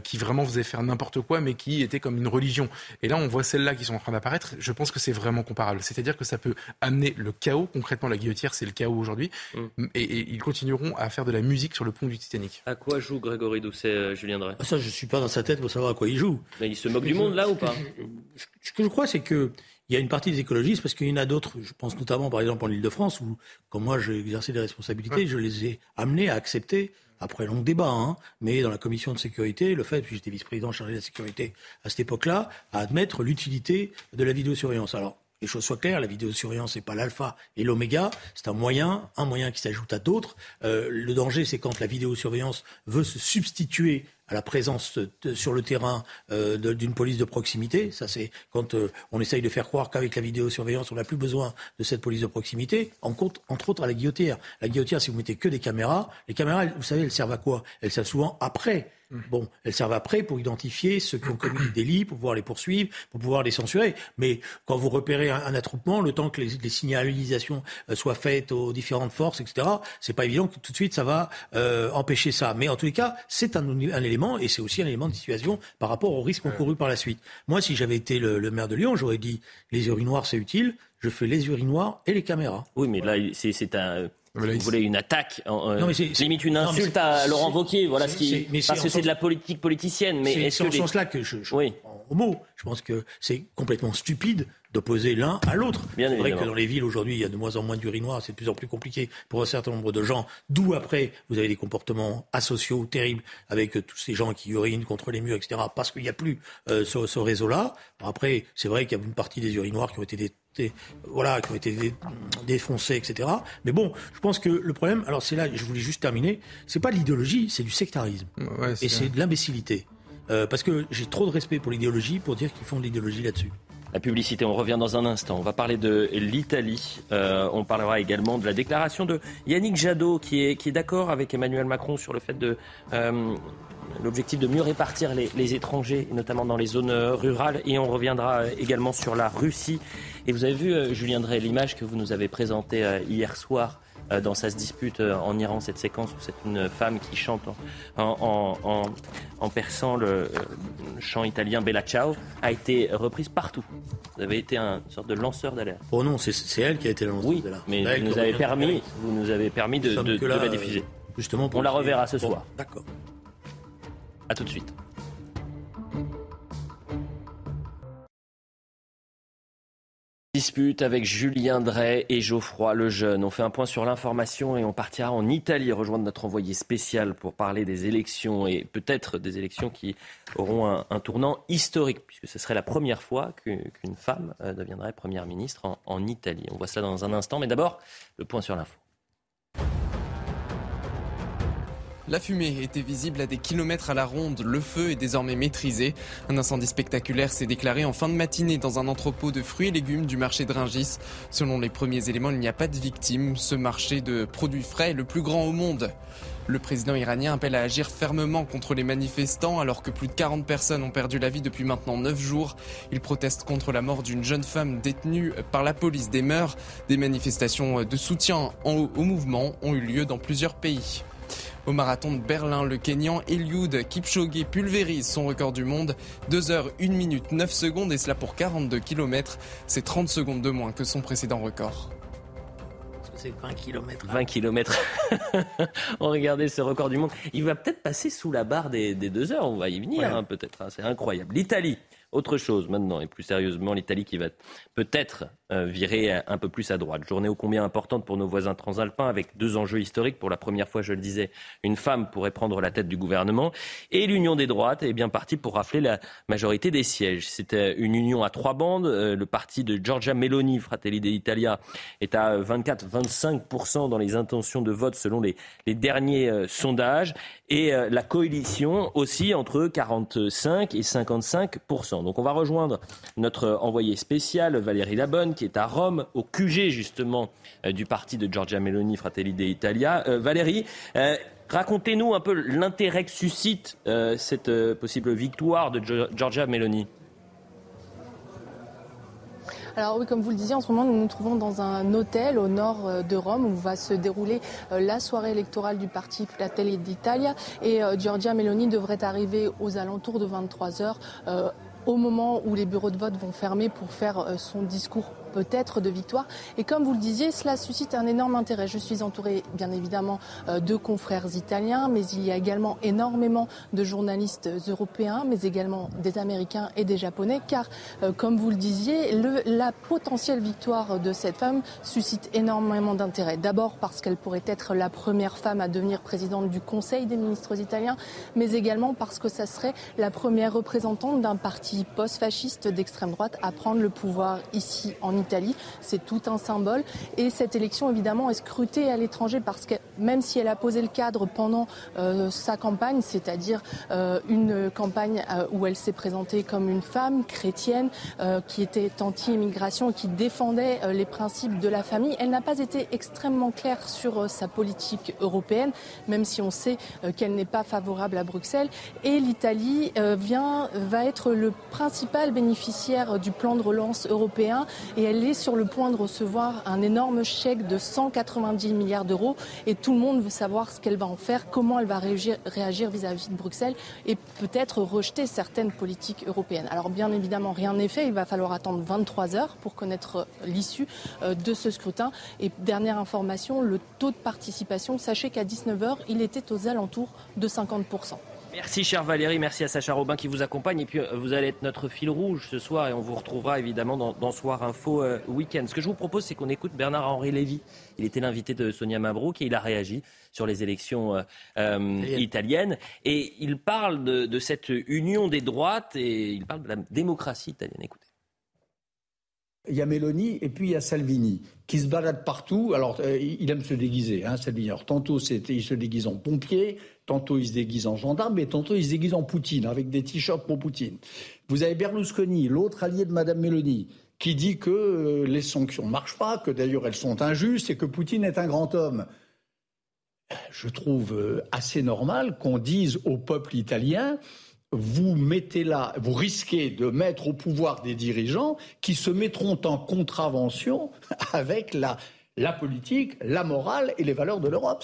qui vraiment faisaient faire n'importe quoi, mais qui étaient comme une religion. Et là, on voit celles-là qui sont en train d'apparaître. Je pense que c'est vraiment comparable. C'est-à-dire que ça peut amener le chaos. Concrètement, la guillotière, c'est le chaos aujourd'hui. Mm. Et, ils continueront à faire de la musique sur le pont du Titanic. À quoi joue Grégory Doucet, Julien Drey? Ah, Ça, je suis pas dans sa tête pour savoir à quoi il joue. Mais il se moque du monde là ou pas Ce que je crois, c'est que il y a une partie des écologistes, parce qu'il y en a d'autres, je pense notamment par exemple en Ile-de-France, où, comme moi j'ai exercé des responsabilités, je les ai amenés à accepter, après long débat, hein, mais dans la commission de sécurité, le fait, puis j'étais vice-président chargé de la sécurité à cette époque-là, à admettre l'utilité de la vidéosurveillance. Alors, les choses soient claires, la vidéosurveillance n'est pas l'alpha et l'oméga, c'est un moyen, un moyen qui s'ajoute à d'autres. Euh, le danger, c'est quand la vidéosurveillance veut se substituer à la présence sur le terrain euh, d'une police de proximité. Ça, c'est quand euh, on essaye de faire croire qu'avec la vidéosurveillance, on n'a plus besoin de cette police de proximité. En compte, entre autres, à la guillotière. La guillotière, si vous mettez que des caméras, les caméras, vous savez, elles servent à quoi? Elles servent souvent après. Bon, elles servent après pour identifier ceux qui ont commis des délits, pour pouvoir les poursuivre, pour pouvoir les censurer. Mais quand vous repérez un, attroupement, le temps que les, les, signalisations euh, soient faites aux différentes forces, etc., c'est pas évident que tout de suite ça va euh, empêcher ça. Mais en tous les cas, c'est un, un, élément et c'est aussi un élément de situation par rapport aux risques encourus par la suite. Moi, si j'avais été le, le maire de Lyon, j'aurais dit les urinoirs c'est utile. Je fais les urinoirs et les caméras. Oui, mais là, c'est un vous voulez une attaque, euh, limite une insulte à Laurent Wauquiez, voilà ce qui, parce que c'est de la politique politicienne. Mais est-ce que en ce sens-là que je, je oui. au mot, je pense que c'est complètement stupide d'opposer l'un à l'autre. C'est vrai que dans les villes aujourd'hui, il y a de moins en moins d'urinoirs, c'est de plus en plus compliqué pour un certain nombre de gens. D'où après, vous avez des comportements asociaux terribles avec euh, tous ces gens qui urinent contre les murs, etc. Parce qu'il n'y a plus euh, ce, ce réseau-là. Après, c'est vrai qu'il y a une partie des urinoirs qui ont été des voilà, qui ont été défoncés, etc. Mais bon, je pense que le problème, alors c'est là, je voulais juste terminer, c'est pas l'idéologie, c'est du sectarisme. et c'est de l'imbécilité. Euh, parce que j'ai trop de respect pour l'idéologie pour dire qu'ils font de l'idéologie là-dessus. La publicité, on revient dans un instant. On va parler de l'Italie. Euh, on parlera également de la déclaration de Yannick Jadot, qui est, qui est d'accord avec Emmanuel Macron sur le fait de euh, l'objectif de mieux répartir les, étrangers, notamment dans les zones euh, rurales. Et on reviendra euh, également sur la Russie. Et vous avez vu, euh, Julien Drey, l'image que vous nous avez présentée hier soir dans se dispute en Iran, cette séquence où c'est une femme qui chante en, en, perçant le, chant italien Bella Ciao, a été reprise partout. Vous avez été un, une sorte de lanceur d'alerte. Oh non, c'est elle qui a été lanceur Oui, mais vous nous, avez permis, vous nous avez permis de, de, la diffuser. Justement On la reverra ce soir. D'accord. A tout de suite. Dispute avec Julien Drey et Geoffroy Lejeune. On fait un point sur l'information et on partira en Italie rejoindre notre envoyé spécial pour parler des élections et peut-être des élections qui auront un, tournant historique puisque ce serait la première fois qu'une femme euh, deviendrait première ministre en, en Italie. On voit cela dans un instant, mais d'abord le point sur l'info. La fumée était visible à des kilomètres à la ronde. Le feu est désormais maîtrisé. Un incendie spectaculaire s'est déclaré en fin de matinée dans un entrepôt de fruits et légumes du marché de Ringis. Selon les premiers éléments, il n'y a pas de victimes. Ce marché de produits frais est le plus grand au monde. Le président iranien appelle à agir fermement contre les manifestants alors que plus de 40 personnes ont perdu la vie depuis maintenant 9 jours. Il proteste contre la mort d'une jeune femme détenue par la police des mœurs. Des manifestations de soutien au mouvement ont eu lieu dans plusieurs pays. Au marathon de Berlin, le Kenyan Eliud Kipchoge pulvérise son record du monde. 2 heures 1 minute 9 secondes et cela pour 42 km. C'est 30 secondes de moins que son précédent record. C'est 20 km. 20 km. on regardait ce record du monde. Il va peut-être passer sous la barre des, des deux heures. On va y venir, hein, peut-être. Hein. C'est incroyable. L'Italie. Autre chose maintenant, et plus sérieusement, l'Italie qui va peut-être virer un peu plus à droite. Journée ô combien importante pour nos voisins transalpins, avec deux enjeux historiques. Pour la première fois, je le disais, une femme pourrait prendre la tête du gouvernement. Et l'union des droites est bien partie pour rafler la majorité des sièges. C'était une union à trois bandes. Euh, le parti de Giorgia Meloni, Fratelli d'Italia, est à 24-25% dans les intentions de vote selon les, derniers euh, sondages. Et la coalition aussi entre 45 et 55%. Donc on va rejoindre notre envoyé spécial, Valérie Labonne, qui est à Rome, au QG justement euh, du parti de Giorgia Meloni, Fratelli d'Italia. Euh, Valérie, euh, racontez-nous un peu l'intérêt que suscite cette possible victoire de Giorgia Meloni. Alors oui, comme vous le disiez, en ce moment, nous nous trouvons dans un hôtel au nord de Rome où va se dérouler la soirée électorale du parti Fratelli d'Italia. Et Giorgia Meloni devrait arriver aux alentours de 23 heures au moment où les bureaux de vote vont fermer pour faire son discours peut-être de victoire. Et comme vous le disiez, cela suscite un énorme intérêt. Je suis entourée bien évidemment euh, de confrères italiens, mais il y a également énormément de journalistes européens, mais également des Américains et des Japonais, car euh, comme vous le disiez, le, la potentielle victoire de cette femme suscite énormément d'intérêt. D'abord parce qu'elle pourrait être la première femme à devenir présidente du Conseil des ministres italiens, mais également parce que ça serait la première représentante d'un parti post-fasciste d'extrême droite à prendre le pouvoir ici en Italie. C'est tout un symbole. Et cette élection, évidemment, est scrutée à l'étranger parce que même si elle a posé le cadre pendant euh, sa campagne, c'est-à-dire euh, une campagne euh, où elle s'est présentée comme une femme chrétienne qui était anti-immigration et qui défendait les principes de la famille, elle n'a pas été extrêmement claire sur sa politique européenne, même si on sait qu'elle n'est pas favorable à Bruxelles. Et l'Italie vient va être le principal bénéficiaire du plan de relance européen et est sur le point de recevoir un énorme chèque de 190 milliards d'euros et tout le monde veut savoir ce qu'elle va en faire, comment elle va réagir vis-à-vis de Bruxelles et peut-être rejeter certaines politiques européennes. Alors bien évidemment, rien n'est fait. Il va falloir attendre 23 heures pour connaître l'issue euh, de ce scrutin. Et dernière information, le taux de participation, sachez qu'à 19 heures, il était aux alentours de 50 Merci cher Valérie, merci à Sacha Robin qui vous accompagne. Et puis euh, vous allez être notre fil rouge ce soir et on vous retrouvera évidemment dans, Soir Info euh, Week-end. Ce que je vous propose, c'est qu'on écoute Bernard-Henri Lévy. Il était l'invité de Sonia Mabrouk et il a réagi sur les élections euh, italiennes. Et il parle de, de cette union des droites et il parle de la démocratie italienne. Écoutez. Il y a Mélanie et puis il y a Salvini qui se balade partout. Alors, euh, il aime se déguiser, hein, Salvini. Alors, tantôt, il se déguise en pompier, tantôt, il se déguise en gendarme, mais tantôt, il se déguise en Poutine, avec des t-shirts pour Poutine. Vous avez Berlusconi, l'autre allié de Madame Mélanie, qui dit que euh, les sanctions ne marchent pas, que d'ailleurs elles sont injustes et que Poutine est un grand homme. Je trouve euh, assez normal qu'on dise au peuple italien vous mettez là, vous risquez de mettre au pouvoir des dirigeants qui se mettront en contravention *laughs* avec la, la politique, la morale et les valeurs de l'Europe.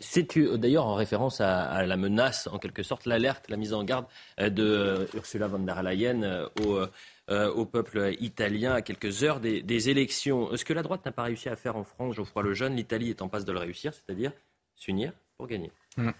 C'est d'ailleurs en référence à, la menace, en quelque sorte, l'alerte, la mise en garde euh, de euh, Ursula von der Leyen euh, au, peuple italien à quelques heures des, élections? Ce que la droite n'a pas réussi à faire en France, Geoffroy Lejeune, l'Italie est en passe de le réussir, c'est-à-dire s'unir pour gagner. Mmh.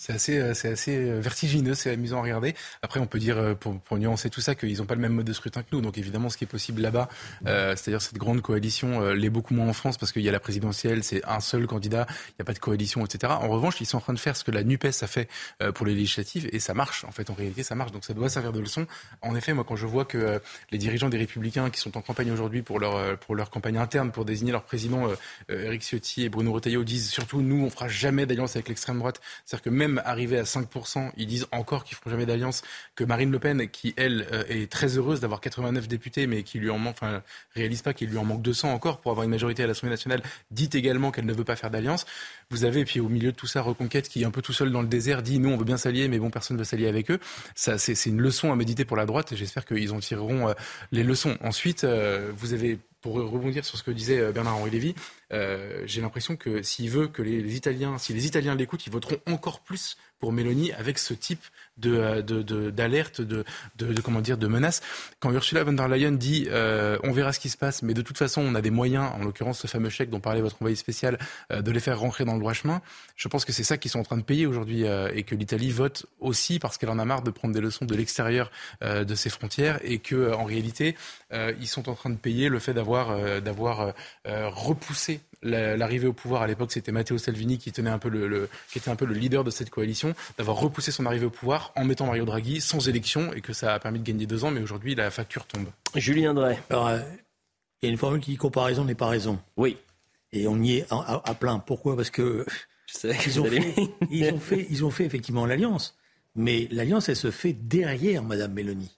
C'est assez, euh, euh, vertigineux, c'est amusant à regarder. Après, on peut dire, euh, pour, nuancer tout ça, qu'ils n'ont pas le même mode de scrutin que nous. Donc évidemment, ce qui est possible là-bas, c'est-à-dire cette grande coalition, l'est beaucoup moins en France parce qu'il y a la présidentielle, c'est un seul candidat, il n'y a pas de coalition, etc. En revanche, ils sont en train de faire ce que la NUPES a fait pour les législatives et ça marche. En fait, en réalité, ça marche. Donc ça doit servir de leçon. En effet, moi, quand je vois que les dirigeants des Républicains qui sont en campagne aujourd'hui pour leur, campagne interne, pour désigner leur président, Eric Ciotti et Bruno Retailleau, disent surtout, nous, on fera jamais d'alliance avec l'extrême droite. C'est-à-dire que même arriver à 5 ils disent encore qu'ils feront jamais d'alliance. Que Marine Le Pen, qui elle euh, est très heureuse d'avoir 89 députés, mais qui lui en manque, enfin réalise pas qu'il lui en manque 200 encore pour avoir une majorité à l'Assemblée nationale, dit également qu'elle ne veut pas faire d'alliance. Vous avez, puis au milieu de tout ça, Reconquête qui est un peu tout seul dans le désert, dit nous on veut bien s'allier, mais bon personne ne veut s'allier avec eux. Ça, c'est une leçon à méditer pour la droite. et J'espère qu'ils en tireront euh, les leçons. Ensuite, euh, vous avez pour rebondir sur ce que disait Bernard-Henri Lévy, j'ai l'impression que s'il veut que les, les Italiens, si les Italiens l'écoutent, ils voteront encore plus pour Mélanie avec ce type de, d'alerte, de, de, comment dire, de menace. Quand Ursula von der Leyen dit euh, on verra ce qui se passe, mais de toute façon on a des moyens, en l'occurrence ce fameux chèque dont parlait votre envoyé spécial, euh, de les faire rentrer dans le droit chemin. Je pense que c'est ça qu'ils sont en train de payer aujourd'hui euh, et que l'Italie vote aussi parce qu'elle en a marre de prendre des leçons de l'extérieur de ses frontières et que en réalité ils sont en train de payer le fait d'avoir d'avoir repoussé l'arrivée au pouvoir à l'époque, c'était Matteo Salvini qui tenait un peu le, qui était un peu le leader de cette coalition, d'avoir repoussé son arrivée au pouvoir en mettant Mario Draghi sans élection et que ça a permis de gagner deux ans, mais aujourd'hui la facture tombe. Julien Drey. Alors, euh, il y a une formule qui dit comparaison n'est pas raison. Oui. Et on y est à, plein. Pourquoi? Parce *laughs* que ils, ont fait, ils, ont fait, ils ont fait effectivement l'alliance, mais l'alliance elle se fait derrière Madame Mélanie.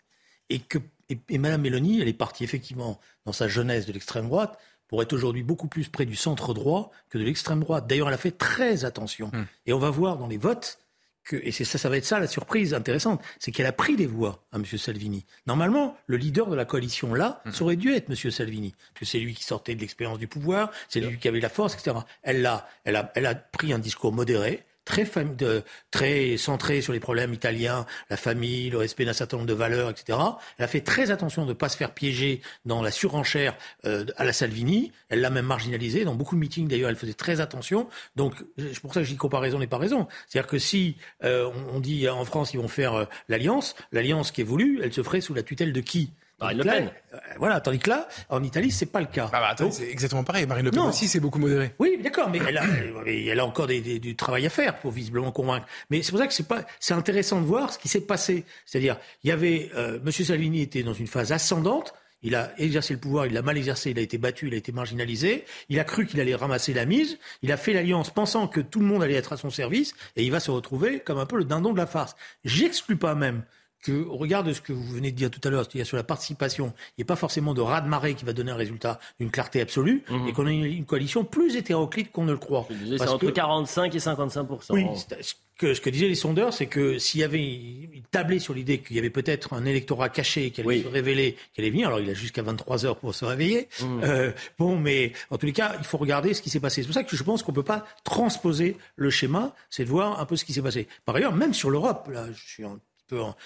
Et que et, et Madame Mélanie, elle est partie effectivement dans sa jeunesse de l'extrême droite pour être aujourd'hui beaucoup plus près du centre droit que de l'extrême droite. D'ailleurs, elle a fait très attention. Hmm. Et on va voir dans les votes que, et c'est ça, ça va être ça la surprise intéressante, c'est qu'elle a pris des voix à M. Salvini. Normalement, le leader de la coalition là, hmm. ça aurait dû être M. Salvini, parce que c'est lui qui sortait de l'expérience du pouvoir, c'est lui qui avait la force, etc. Elle a, elle a, elle a pris un discours modéré, très, de, très centrée sur les problèmes italiens, la famille, le respect d'un certain nombre de valeurs, etc. Elle a fait très attention de ne pas se faire piéger dans la surenchère euh, à la Salvini. Elle l'a même marginalisé. Dans beaucoup de meetings, d'ailleurs, elle faisait très attention. Donc, c'est pour ça que je dis comparaison n'est pas raison. C'est-à-dire que si euh, on dit en France, ils vont faire euh, l'alliance, l'alliance qui est voulue, elle se ferait sous la tutelle de qui? Marine Le Pen. Euh, voilà, tandis que là, en Italie, c'est pas le cas. Ah bah, c'est exactement pareil. Marine Le Pen aussi, c'est beaucoup modéré. Oui, d'accord, mais elle a, elle a encore du travail à faire pour visiblement convaincre. Mais c'est pour ça que c'est pas, c'est intéressant de voir ce qui s'est passé. C'est-à-dire, il y avait, euh, Monsieur Salvini était dans une phase ascendante. Il a exercé le pouvoir, il l'a mal exercé, il a été battu, il a été marginalisé. Il a cru qu'il allait ramasser la mise. Il a fait l'alliance pensant que tout le monde allait être à son service, et il va se retrouver comme un peu le dindon de la farce. J'exclus pas même que, au regard de ce que vous venez de dire tout à l'heure, c'est-à-dire sur la participation, il n'y a pas forcément de raz-de-marée qui va donner un résultat d'une clarté absolue, mmh. et qu'on a une, coalition plus hétéroclite qu'on ne le croit. C'est entre 45 et 55 Oui, ce que, ce que disaient les sondeurs, c'est que s'il y avait tablé sur l'idée qu'il y avait peut-être un électorat caché qui allait se révéler, qui allait venir, alors il a jusqu'à 23 heures pour se réveiller. Mmh. Euh, bon, mais en tous les cas, il faut regarder ce qui s'est passé. C'est pour ça que je pense qu'on ne peut pas transposer le schéma, c'est de voir un peu ce qui s'est passé. Par ailleurs, même sur l'Europe, là, je suis en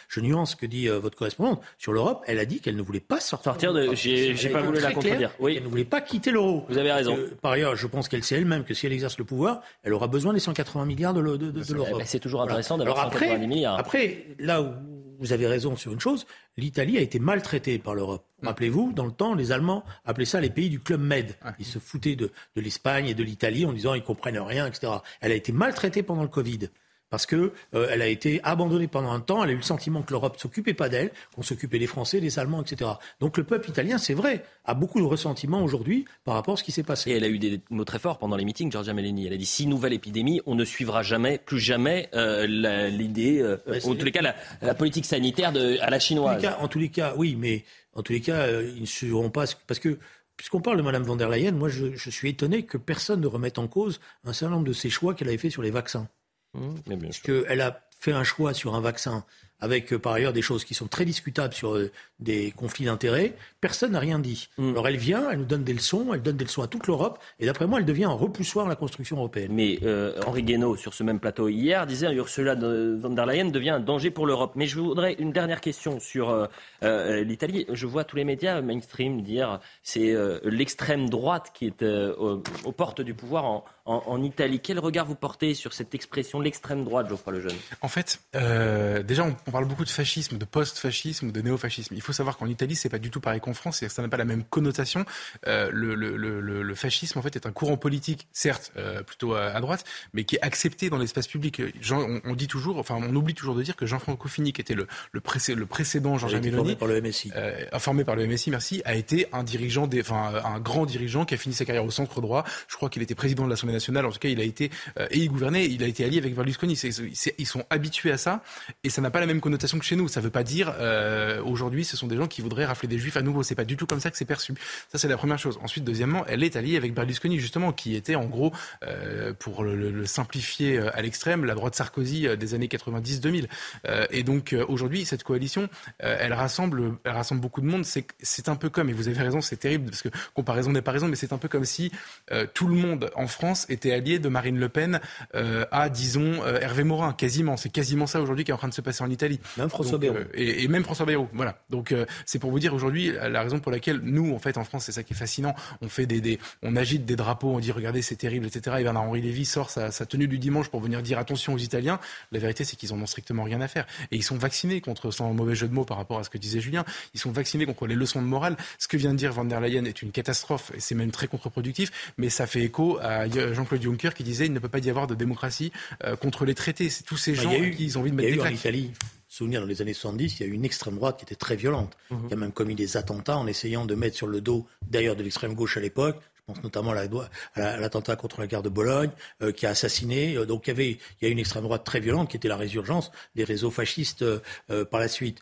je nuance ce que dit euh, votre correspondante. Sur l'Europe, elle a dit qu'elle ne voulait pas sortir. sortir de. J'ai pas voulu la contredire. Oui. Elle ne voulait pas quitter l'euro. Vous avez raison. par ailleurs, je pense qu'elle sait elle-même que si elle exerce le pouvoir, elle aura besoin des 180 milliards de, l'Europe. C'est toujours intéressant d'avoir 180 milliards. Après, là où vous avez raison sur une chose, l'Italie a été maltraitée par l'Europe. Mm. Rappelez-vous, dans le temps, les Allemands appelaient ça les pays du Club Med. Ils se foutaient de, de l'Espagne et de l'Italie en disant ils comprennent rien, etc. Elle a été maltraitée pendant le Covid parce que euh, elle a été abandonnée pendant un temps. Elle a eu le sentiment que l'Europe s'occupait pas d'elle, qu'on s'occupait des Français, des Allemands, etc. Donc le peuple italien, c'est vrai, a beaucoup de ressentiment aujourd'hui par rapport à ce qui s'est passé. Et elle a eu des mots très forts pendant les meetings, Giorgia Meloni. Elle a dit si nouvelle épidémie, on ne suivra jamais, plus jamais euh, l'idée, euh, en tous les cas, la, politique sanitaire de, à la chinoise. En tous les cas, oui, mais en tous les cas, ils ne suivront pas parce que Puisqu'on parle de Mme von der Leyen, moi je, je, suis étonné que personne ne remette en cause un certain nombre de ses choix qu'elle avait fait sur les vaccins. Mmh, Parce qu'elle a fait un choix sur un vaccin avec euh, par ailleurs des choses qui sont très discutables sur euh, des conflits d'intérêts, personne n'a rien dit. Mm. Alors elle vient, elle nous donne des leçons, elle donne des leçons à toute l'Europe, et d'après moi, elle devient un repoussoir à la construction européenne. Mais euh, Henri Guénaud, sur ce même plateau hier, disait Ursula von der Leyen devient un danger pour l'Europe. Mais je voudrais une dernière question sur l'Italie. Je vois tous les médias mainstream dire c'est l'extrême droite qui est aux portes du pouvoir en, en, Italie. Quel regard vous portez sur cette expression, l'extrême droite, Geoffroy Lejeune? En fait, euh, déjà, on, parle beaucoup de fascisme, de post-fascisme de néo-fascisme. Il faut savoir qu'en Italie, c'est pas du tout pareil qu'en France, ça n'a pas la même connotation. Euh, le, fascisme, en fait, est un courant politique, certes, euh, plutôt à, droite, mais qui est accepté dans l'espace public. on, dit toujours, enfin, on oublie toujours de dire que Jean-Franco Fini, qui était le, précédent Jean-Jacques formé par le MSI, formé par le MSI, merci, a été un dirigeant, des, enfin, un grand dirigeant qui a fini sa carrière au centre droit. Je crois qu'il était président de l'Assemblée nationale. En tout cas, il a été et il gouvernait. Il a été allié avec Berlusconi. ils sont habitués à ça et ça n'a pas la même connotation que chez nous. Ça ne veut pas dire euh, aujourd'hui, ce sont des gens qui voudraient rafler des juifs à nouveau. C'est pas du tout comme ça que c'est perçu. Ça, c'est la première chose. Ensuite, deuxièmement, elle est alliée avec Berlusconi justement, qui était en gros, euh, pour le, simplifier à l'extrême, la droite Sarkozy des années 90-2000. et donc aujourd'hui, cette coalition, elle rassemble, elle rassemble beaucoup de monde. C'est un peu comme, et vous avez raison, c'est terrible parce que comparaison n'est pas raison, mais c'est un peu comme si tout le monde en France était allié de Marine Le Pen euh, à, disons, euh, Hervé Morin, quasiment. C'est quasiment ça aujourd'hui qui est en train de se passer en Italie. Même François Bayrou. Euh, et, même François Bayrou, voilà. Donc c'est pour vous dire aujourd'hui la raison pour laquelle nous, en fait, en France, c'est ça qui est fascinant. On fait des, on agite des drapeaux, on dit regardez c'est terrible, etc. Et Bernard-Henri Lévy sort sa, tenue du dimanche pour venir dire attention aux Italiens. La vérité, c'est qu'ils en ont strictement rien à faire. Et ils sont vaccinés contre, sans mauvais jeu de mots par rapport à ce que disait Julien, ils sont vaccinés contre les leçons de morale. Ce que vient de dire Van der Leyen est une catastrophe et c'est même très contre-productif, mais ça fait écho à Jean-Claude Juncker qui disait il ne peut pas y avoir de démocratie euh, contre les traités. C'est tous ces bah, gens qui ont envie de mettre des claques. En Italie, souvenir dans les années 70, il y a eu une extrême droite qui était très violente, mhm. qui a même commis des attentats en essayant de mettre sur le dos, d'ailleurs de l'extrême gauche à l'époque, je pense notamment à l'attentat contre la gare de Bologne, euh, qui a assassiné. Euh, donc il y avait, il y a une extrême droite très violente qui était la résurgence des réseaux fascistes par la suite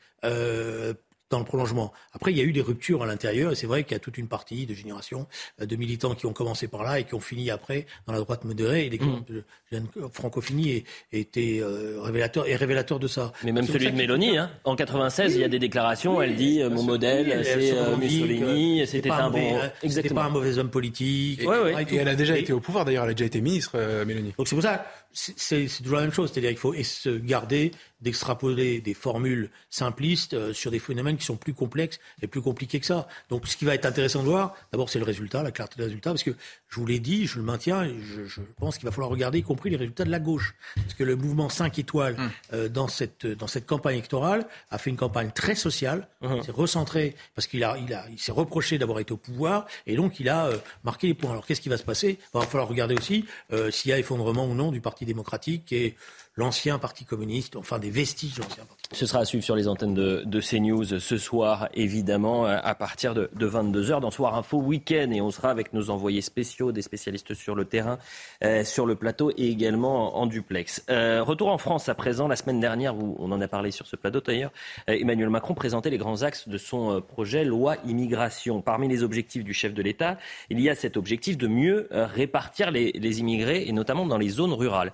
dans le prolongement. Après, il y a eu des ruptures à l'intérieur, et c'est vrai qu'il y a toute une partie de génération euh, de militants qui ont commencé par là et qui ont fini après dans la droite modérée. Et l'exemple mmh. Francophonie était euh, révélateur, est révélateur de ça. Mais même celui de Mélanie, hein. en 96, il y a des déclarations, elle dit euh, mon modèle, c'est Mussolini, c'était un, bon... C'était pas un mauvais homme politique. Et, et, elle a déjà été au pouvoir, d'ailleurs, elle a déjà été ministre, Mélanie. Donc c'est pour ça, c'est toujours la même chose, c'est-à-dire qu'il faut se garder d'extrapoler des formules simplistes euh, sur des phénomènes qui sont plus complexes et plus compliqués que ça. Donc ce qui va être intéressant de voir, d'abord c'est le résultat, la clarté des résultats, parce que je vous l'ai dit, je le maintiens, je, je pense qu'il va falloir regarder y compris les résultats de la gauche. Parce que le mouvement 5 étoiles hum. euh, dans, cette, dans cette campagne électorale a fait une campagne très sociale, s'est recentré, parce qu'il a, il a, il s'est reproché d'avoir été au pouvoir, et donc il a euh, marqué les points. Alors qu'est-ce qui va se passer? Il va falloir regarder aussi s'il y a effondrement ou non du Parti démocratique et l'ancien Parti communiste, enfin des vestiges de l'ancien Parti Ce sera à suivre sur les antennes de, de CNews ce soir, évidemment, euh, à partir de, de 22h dans Soir Info Week-end. Et on sera avec nos envoyés spéciaux, des spécialistes sur le terrain, euh, sur le plateau et également en, duplex. Euh, retour en France à présent. La semaine dernière, où on en a parlé sur ce plateau d'ailleurs, euh, Emmanuel Macron présentait les grands axes de son projet loi immigration. Parmi les objectifs du chef de l'État, il y a cet objectif de mieux répartir les, les immigrés, et notamment dans les zones rurales.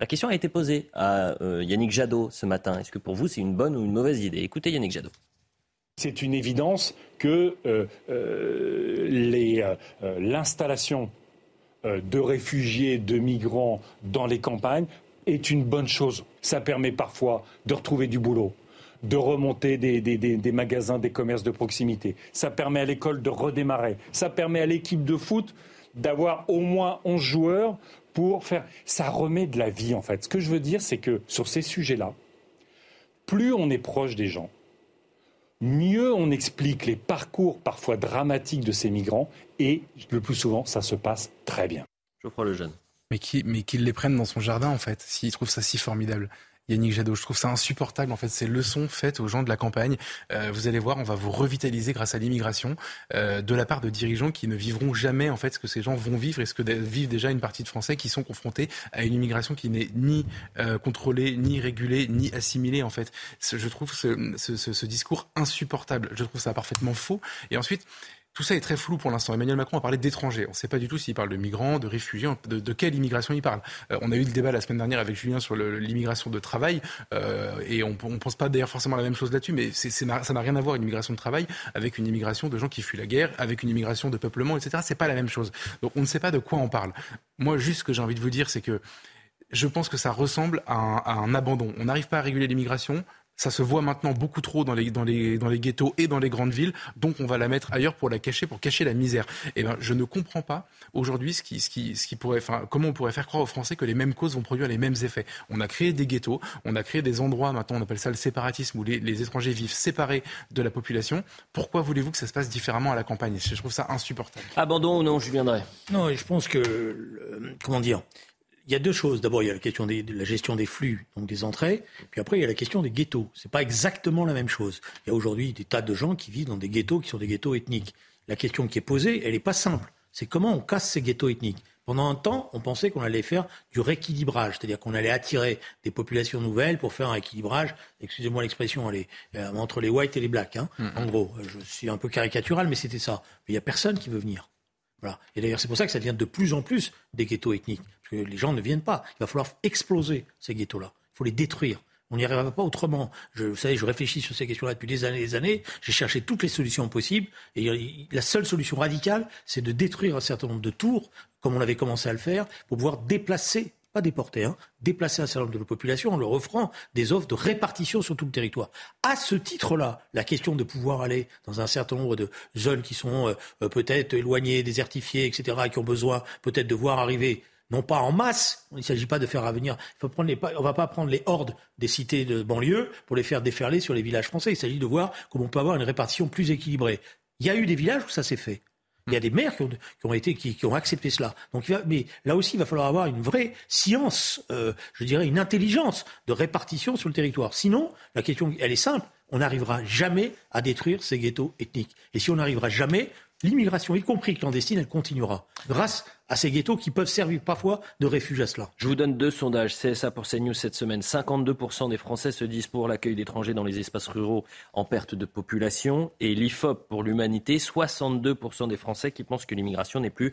La question a été posée à euh, Yannick Jadot ce matin. Est-ce que pour vous, c'est une bonne ou une mauvaise idée? Écoutez Yannick Jadot. C'est une évidence que euh, euh, l'installation de réfugiés, de migrants dans les campagnes est une bonne chose. Ça permet parfois de retrouver du boulot, de remonter des, des, magasins, des commerces de proximité. Ça permet à l'école de redémarrer. Ça permet à l'équipe de foot d'avoir au moins 11 joueurs pour faire. Ça remet de la vie, en fait. Ce que je veux dire, c'est que sur ces sujets-là, plus on est proche des gens, mieux on explique les parcours parfois dramatiques de ces migrants, et le plus souvent, ça se passe très bien. Je crois le jeune. Mais qu'il mais les prenne dans son jardin, en fait, s'il trouve ça si formidable. Yannick Jadot. Je trouve ça insupportable, en fait, ces leçons faites aux gens de la campagne. Euh, vous allez voir, on va vous revitaliser grâce à l'immigration euh, de la part de dirigeants qui ne vivront jamais, en fait, ce que ces gens vont vivre et ce que vivent déjà une partie de Français qui sont confrontés à une immigration qui n'est ni euh, contrôlée, ni régulée, ni assimilée, en fait. Je trouve ce, ce, ce, ce discours insupportable. Je trouve ça parfaitement faux. Et ensuite, tout ça est très flou pour l'instant. Emmanuel Macron a parlé d'étrangers. On ne sait pas du tout s'il parle de migrants, de réfugiés, de, de quelle immigration il parle. Euh, on a eu le débat la semaine dernière avec Julien sur l'immigration de travail, euh, et on ne pense pas d'ailleurs forcément la même chose là-dessus, mais ça n'a rien à voir une immigration de travail avec une immigration de gens qui fuient la guerre, avec une immigration de peuplement, etc. C'est pas la même chose. Donc on ne sait pas de quoi on parle. Moi, juste ce que j'ai envie de vous dire, c'est que je pense que ça ressemble à un, à un abandon. On n'arrive pas à réguler l'immigration. Ça se voit maintenant beaucoup trop dans les, dans, les, dans les ghettos et dans les grandes villes, donc on va la mettre ailleurs pour la cacher, pour cacher la misère. Et eh ben, je ne comprends pas aujourd'hui ce qui, ce qui, ce qui pourrait, enfin, comment on pourrait faire croire aux Français que les mêmes causes vont produire les mêmes effets. On a créé des ghettos, on a créé des endroits, maintenant on appelle ça le séparatisme, où les, les étrangers vivent séparés de la population. Pourquoi voulez-vous que ça se passe différemment à la campagne? Je trouve ça insupportable. Abandon ou non, je viendrai. Non, je pense que, comment dire, il y a deux choses. D'abord, il y a la question de la gestion des flux, donc des entrées. Puis après, il y a la question des ghettos. C'est pas exactement la même chose. Il y a aujourd'hui des tas de gens qui vivent dans des ghettos qui sont des ghettos ethniques. La question qui est posée, elle n'est pas simple. C'est comment on casse ces ghettos ethniques? Pendant un temps, on pensait qu'on allait faire du rééquilibrage, c'est-à-dire qu'on allait attirer des populations nouvelles pour faire un équilibrage, excusez-moi l'expression, euh, entre les whites et les blacks. Hein. Mm-hmm. En gros, je suis un peu caricatural, mais c'était ça. Mais il n'y a personne qui veut venir. Et d'ailleurs, c'est pour ça que ça devient de plus en plus des ghettos ethniques les gens ne viennent pas. Il va falloir exploser ces ghettos-là. Il faut les détruire. On n'y arrivera pas autrement. Je, vous savez, je réfléchis sur ces questions-là depuis des années et des années. J'ai cherché toutes les solutions possibles. Et la seule solution radicale, c'est de détruire un certain nombre de tours, comme on avait commencé à le faire, pour pouvoir déplacer pas déporter, hein, déplacer un certain nombre de la population en leur offrant des offres de répartition sur tout le territoire. À ce titre-là, la question de pouvoir aller dans un certain nombre de zones qui sont euh, euh, peut-être éloignées, désertifiées, etc., qui ont besoin peut-être de voir arriver non pas en masse. Il ne s'agit pas de faire revenir. on ne va pas prendre les hordes des cités de banlieue pour les faire déferler sur les villages français. Il s'agit de voir comment on peut avoir une répartition plus équilibrée. Il y a eu des villages où ça s'est fait. Il y a des maires qui ont, été, qui, ont accepté cela. Donc, mais là aussi, il va falloir avoir une vraie science, euh, je dirais une intelligence de répartition sur le territoire. Sinon, la question, elle est simple. On n'arrivera jamais à détruire ces ghettos ethniques. Et si on n'arrivera jamais, l'immigration, y compris clandestine, elle continuera. À ces ghettos qui peuvent servir parfois de refuge à cela. Je vous donne deux sondages. CSA pour CNews cette semaine. 52% des Français se disent pour l'accueil d'étrangers dans les espaces ruraux en perte de population. Et l'IFOP pour l'humanité, 62% des Français qui pensent que l'immigration n'est plus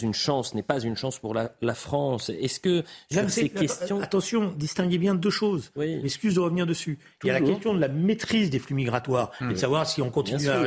une chance, n'est pas une chance pour la, France. Est-ce que sur ces questions... Attention, distinguez bien deux choses. Oui. Excuse de revenir dessus. Il y a la question de la maîtrise des flux migratoires et de savoir si on continue à...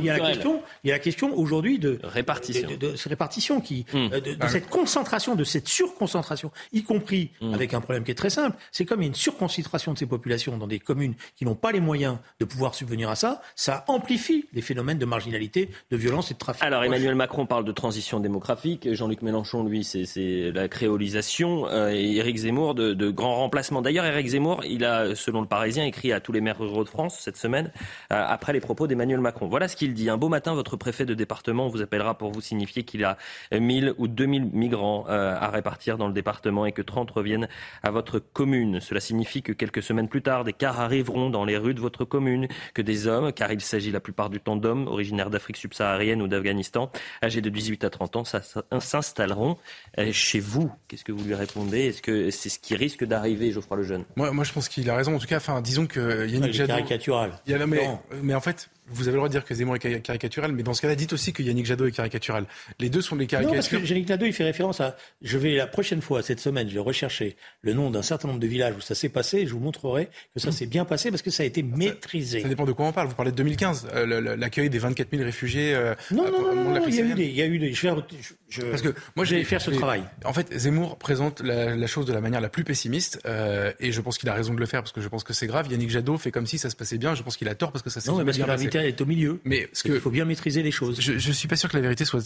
Il y a la question, il y a la question aujourd'hui de répartition, de, de, de répartition qui Hmm. Euh, de, cette concentration, de cette surconcentration, y compris hmm. avec un problème qui est très simple. C'est comme il y a une surconcentration de ces populations dans des communes qui n'ont pas les moyens de pouvoir subvenir à ça, ça amplifie les phénomènes de marginalité, de violence et de trafic. Alors Emmanuel Macron parle de transition démographique, Jean-Luc Mélenchon, lui, c'est la créolisation, euh, et Éric Zemmour de, de grand remplacement. D'ailleurs, Éric Zemmour, il a, selon le Parisien, écrit à tous les maires ruraux de France cette semaine, euh, après les propos d'Emmanuel Macron. Voilà ce qu'il dit. Un beau matin, votre préfet de département vous appellera pour vous signifier qu'il a mis ou 2000 migrants euh, à répartir dans le département et que 30 reviennent à votre commune. Cela signifie que quelques semaines plus tard, des cars arriveront dans les rues de votre commune, que des hommes, car il s'agit la plupart du temps d'hommes originaires d'Afrique subsaharienne ou d'Afghanistan, âgés de 18 à 30 ans, s'installeront euh, chez vous. Qu'est-ce que vous lui répondez? Est-ce que c'est ce qui risque d'arriver, Geoffroy Lejeune? Moi, moi, je pense qu'il a raison. En tout cas, enfin, disons que Yannick Jadot... caricatural. Il y a, mais, mais en fait, vous avez le droit de dire que Zemmour est caricatural, mais dans ce cas-là, dites aussi que Yannick Jadot est caricatural. Les deux sont des caricatures. Non, parce que Yannick Jadot, il fait référence à. Je vais la prochaine fois, cette semaine, je vais rechercher le nom d'un certain nombre de villages où ça s'est passé et je vous montrerai que ça s'est bien passé parce que ça a été maîtrisé. Ça, dépend de quoi on parle. Vous parlez de 2015, euh, l'accueil des 24 000 réfugiés. Euh, non, non, non, non, il y a eu des. Il y a eu des je vais, je, parce que moi, je vais faire ce travail. En fait, Zemmour présente la, chose de la manière la plus pessimiste euh, et je pense qu'il a raison de le faire parce que je pense que c'est grave. Yannick Jadot fait comme si ça se passait bien. Je pense qu'il a tort parce que ça s'est bien passé. Parce que est au milieu. Mais il faut bien maîtriser les choses. Je, je suis pas sûr que la vérité soit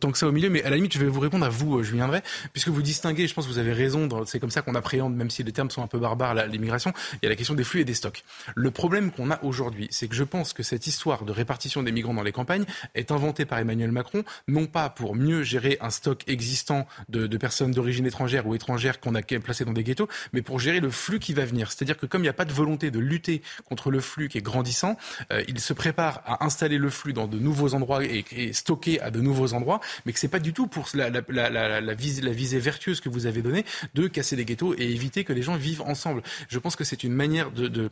tant que ça au milieu, mais à la limite, je vais vous répondre à vous, euh, Julien Drey, puisque vous distinguez, je pense que vous avez raison, c'est comme ça qu'on appréhende, même si les termes sont un peu barbares, l'immigration, il y a la question des flux et des stocks. Le problème qu'on a aujourd'hui, c'est que je pense que cette histoire de répartition des migrants dans les campagnes est inventée par Emmanuel Macron, non pas pour mieux gérer un stock existant de, de personnes d'origine étrangère ou étrangère qu'on a placé dans des ghettos, mais pour gérer le flux qui va venir. C'est-à-dire que comme il n'y a pas de volonté de lutter contre le flux qui est grandissant, euh, il se prépare à installer le flux dans de nouveaux endroits et, stocker à de nouveaux endroits, mais que c'est pas du tout pour la, visée, vertueuse que vous avez donnée de casser les ghettos et éviter que les gens vivent ensemble. Je pense que c'est une manière de,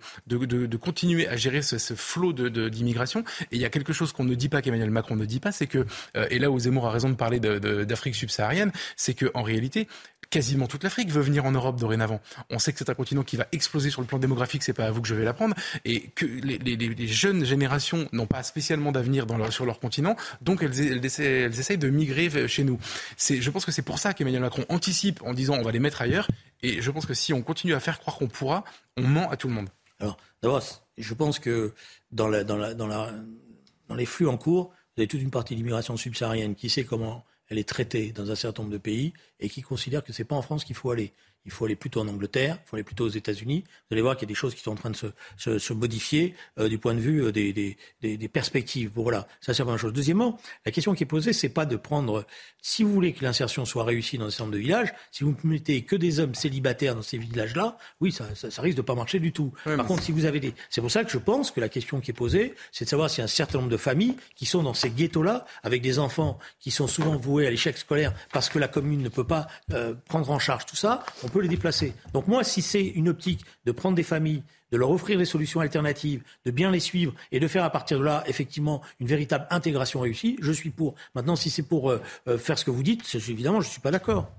continuer à gérer ce, ce flot d'immigration. Et il y a quelque chose qu'on ne dit pas, qu'Emmanuel Macron ne dit pas, c'est que, euh, et là où Zemmour a raison de parler d'Afrique subsaharienne, c'est qu'en réalité, quasiment toute l'Afrique veut venir en Europe dorénavant. On sait que c'est un continent qui va exploser sur le plan démographique, c'est pas à vous que je vais l'apprendre, et que les, jeunes générations n'ont pas spécialement d'avenir sur leur continent, donc elles, essaient, essayent, de migrer chez nous. Je pense que c'est pour ça qu'Emmanuel Macron anticipe en disant on va les mettre ailleurs, et je pense que si on continue à faire croire qu'on pourra, on ment à tout le monde. Alors, d'abord, je pense que dans, dans les flux en cours, vous avez toute une partie de l'immigration subsaharienne qui sait comment elle est traitée dans un certain nombre de pays et qui considère que ce n'est pas en France qu'il faut aller il faut aller plutôt en Angleterre, il faut aller plutôt aux États-Unis. Vous allez voir qu'il y a des choses qui sont en train de se, se, se modifier euh, du point de vue euh, des, des, des, des, perspectives. Bon, voilà, ça c'est la première chose. Deuxièmement, la question qui est posée, c'est pas de prendre, si vous voulez que l'insertion soit réussie dans un certain nombre de villages, si vous ne mettez que des hommes célibataires dans ces villages-là, oui, ça, ça, ça, risque de pas marcher du tout. Par contre, si vous avez des, c'est pour ça que je pense que la question qui est posée, c'est de savoir s'il y a un certain nombre de familles qui sont dans ces ghettos-là, avec des enfants qui sont souvent voués à l'échec scolaire parce que la commune ne peut pas euh, prendre en charge tout ça. On peut les déplacer. Donc moi, si c'est une optique de prendre des familles, de leur offrir des solutions alternatives, de bien les suivre et de faire à partir de là, effectivement, une véritable intégration réussie, je suis pour. Maintenant, si c'est pour euh, euh, faire ce que vous dites, évidemment, je ne suis pas d'accord.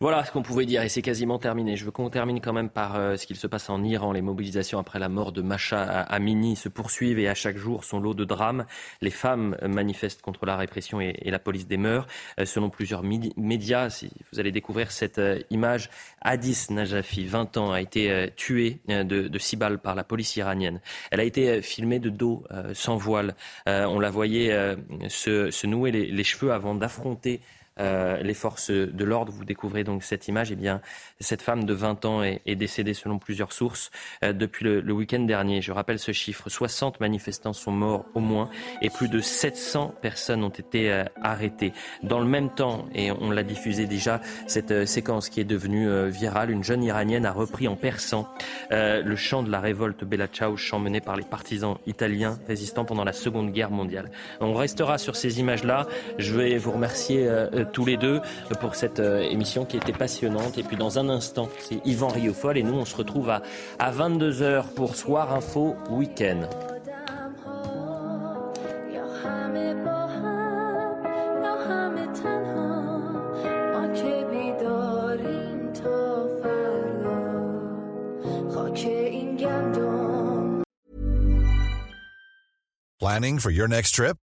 Voilà ce qu'on pouvait dire et c'est quasiment terminé. Je veux qu'on termine quand même par euh, ce qu'il se passe en Iran. Les mobilisations après la mort de Masha Amini se poursuivent et à chaque jour son lot de drames. Les femmes manifestent contre la répression et, la police des mœurs. Euh, selon plusieurs médias, si vous allez découvrir cette euh, image, Hadis Najafi, 20 ans, a été tuée de, de six balles par la police iranienne. Elle a été filmée de dos, sans voile. On la voyait se, nouer les cheveux avant d'affronter euh, les forces de l'ordre. Vous découvrez donc cette image. Eh bien, cette femme de 20 ans est, décédée selon plusieurs sources euh, depuis le, week-end dernier. Je rappelle ce chiffre 60 manifestants sont morts au moins et plus de 700 personnes ont été euh, arrêtées. Dans le même temps, et on l'a diffusé déjà, cette séquence qui est devenue virale, une jeune iranienne a repris en persan le chant de la révolte Bella chant mené par les partisans italiens résistants pendant la Seconde Guerre mondiale. On restera sur ces images-là. Je vais vous remercier tous les deux pour cette euh, émission qui était passionnante. Et puis dans un instant, c'est Yvan Riofol et nous on se retrouve à, à 22h pour Soir Info Week-end. Planning for your next trip?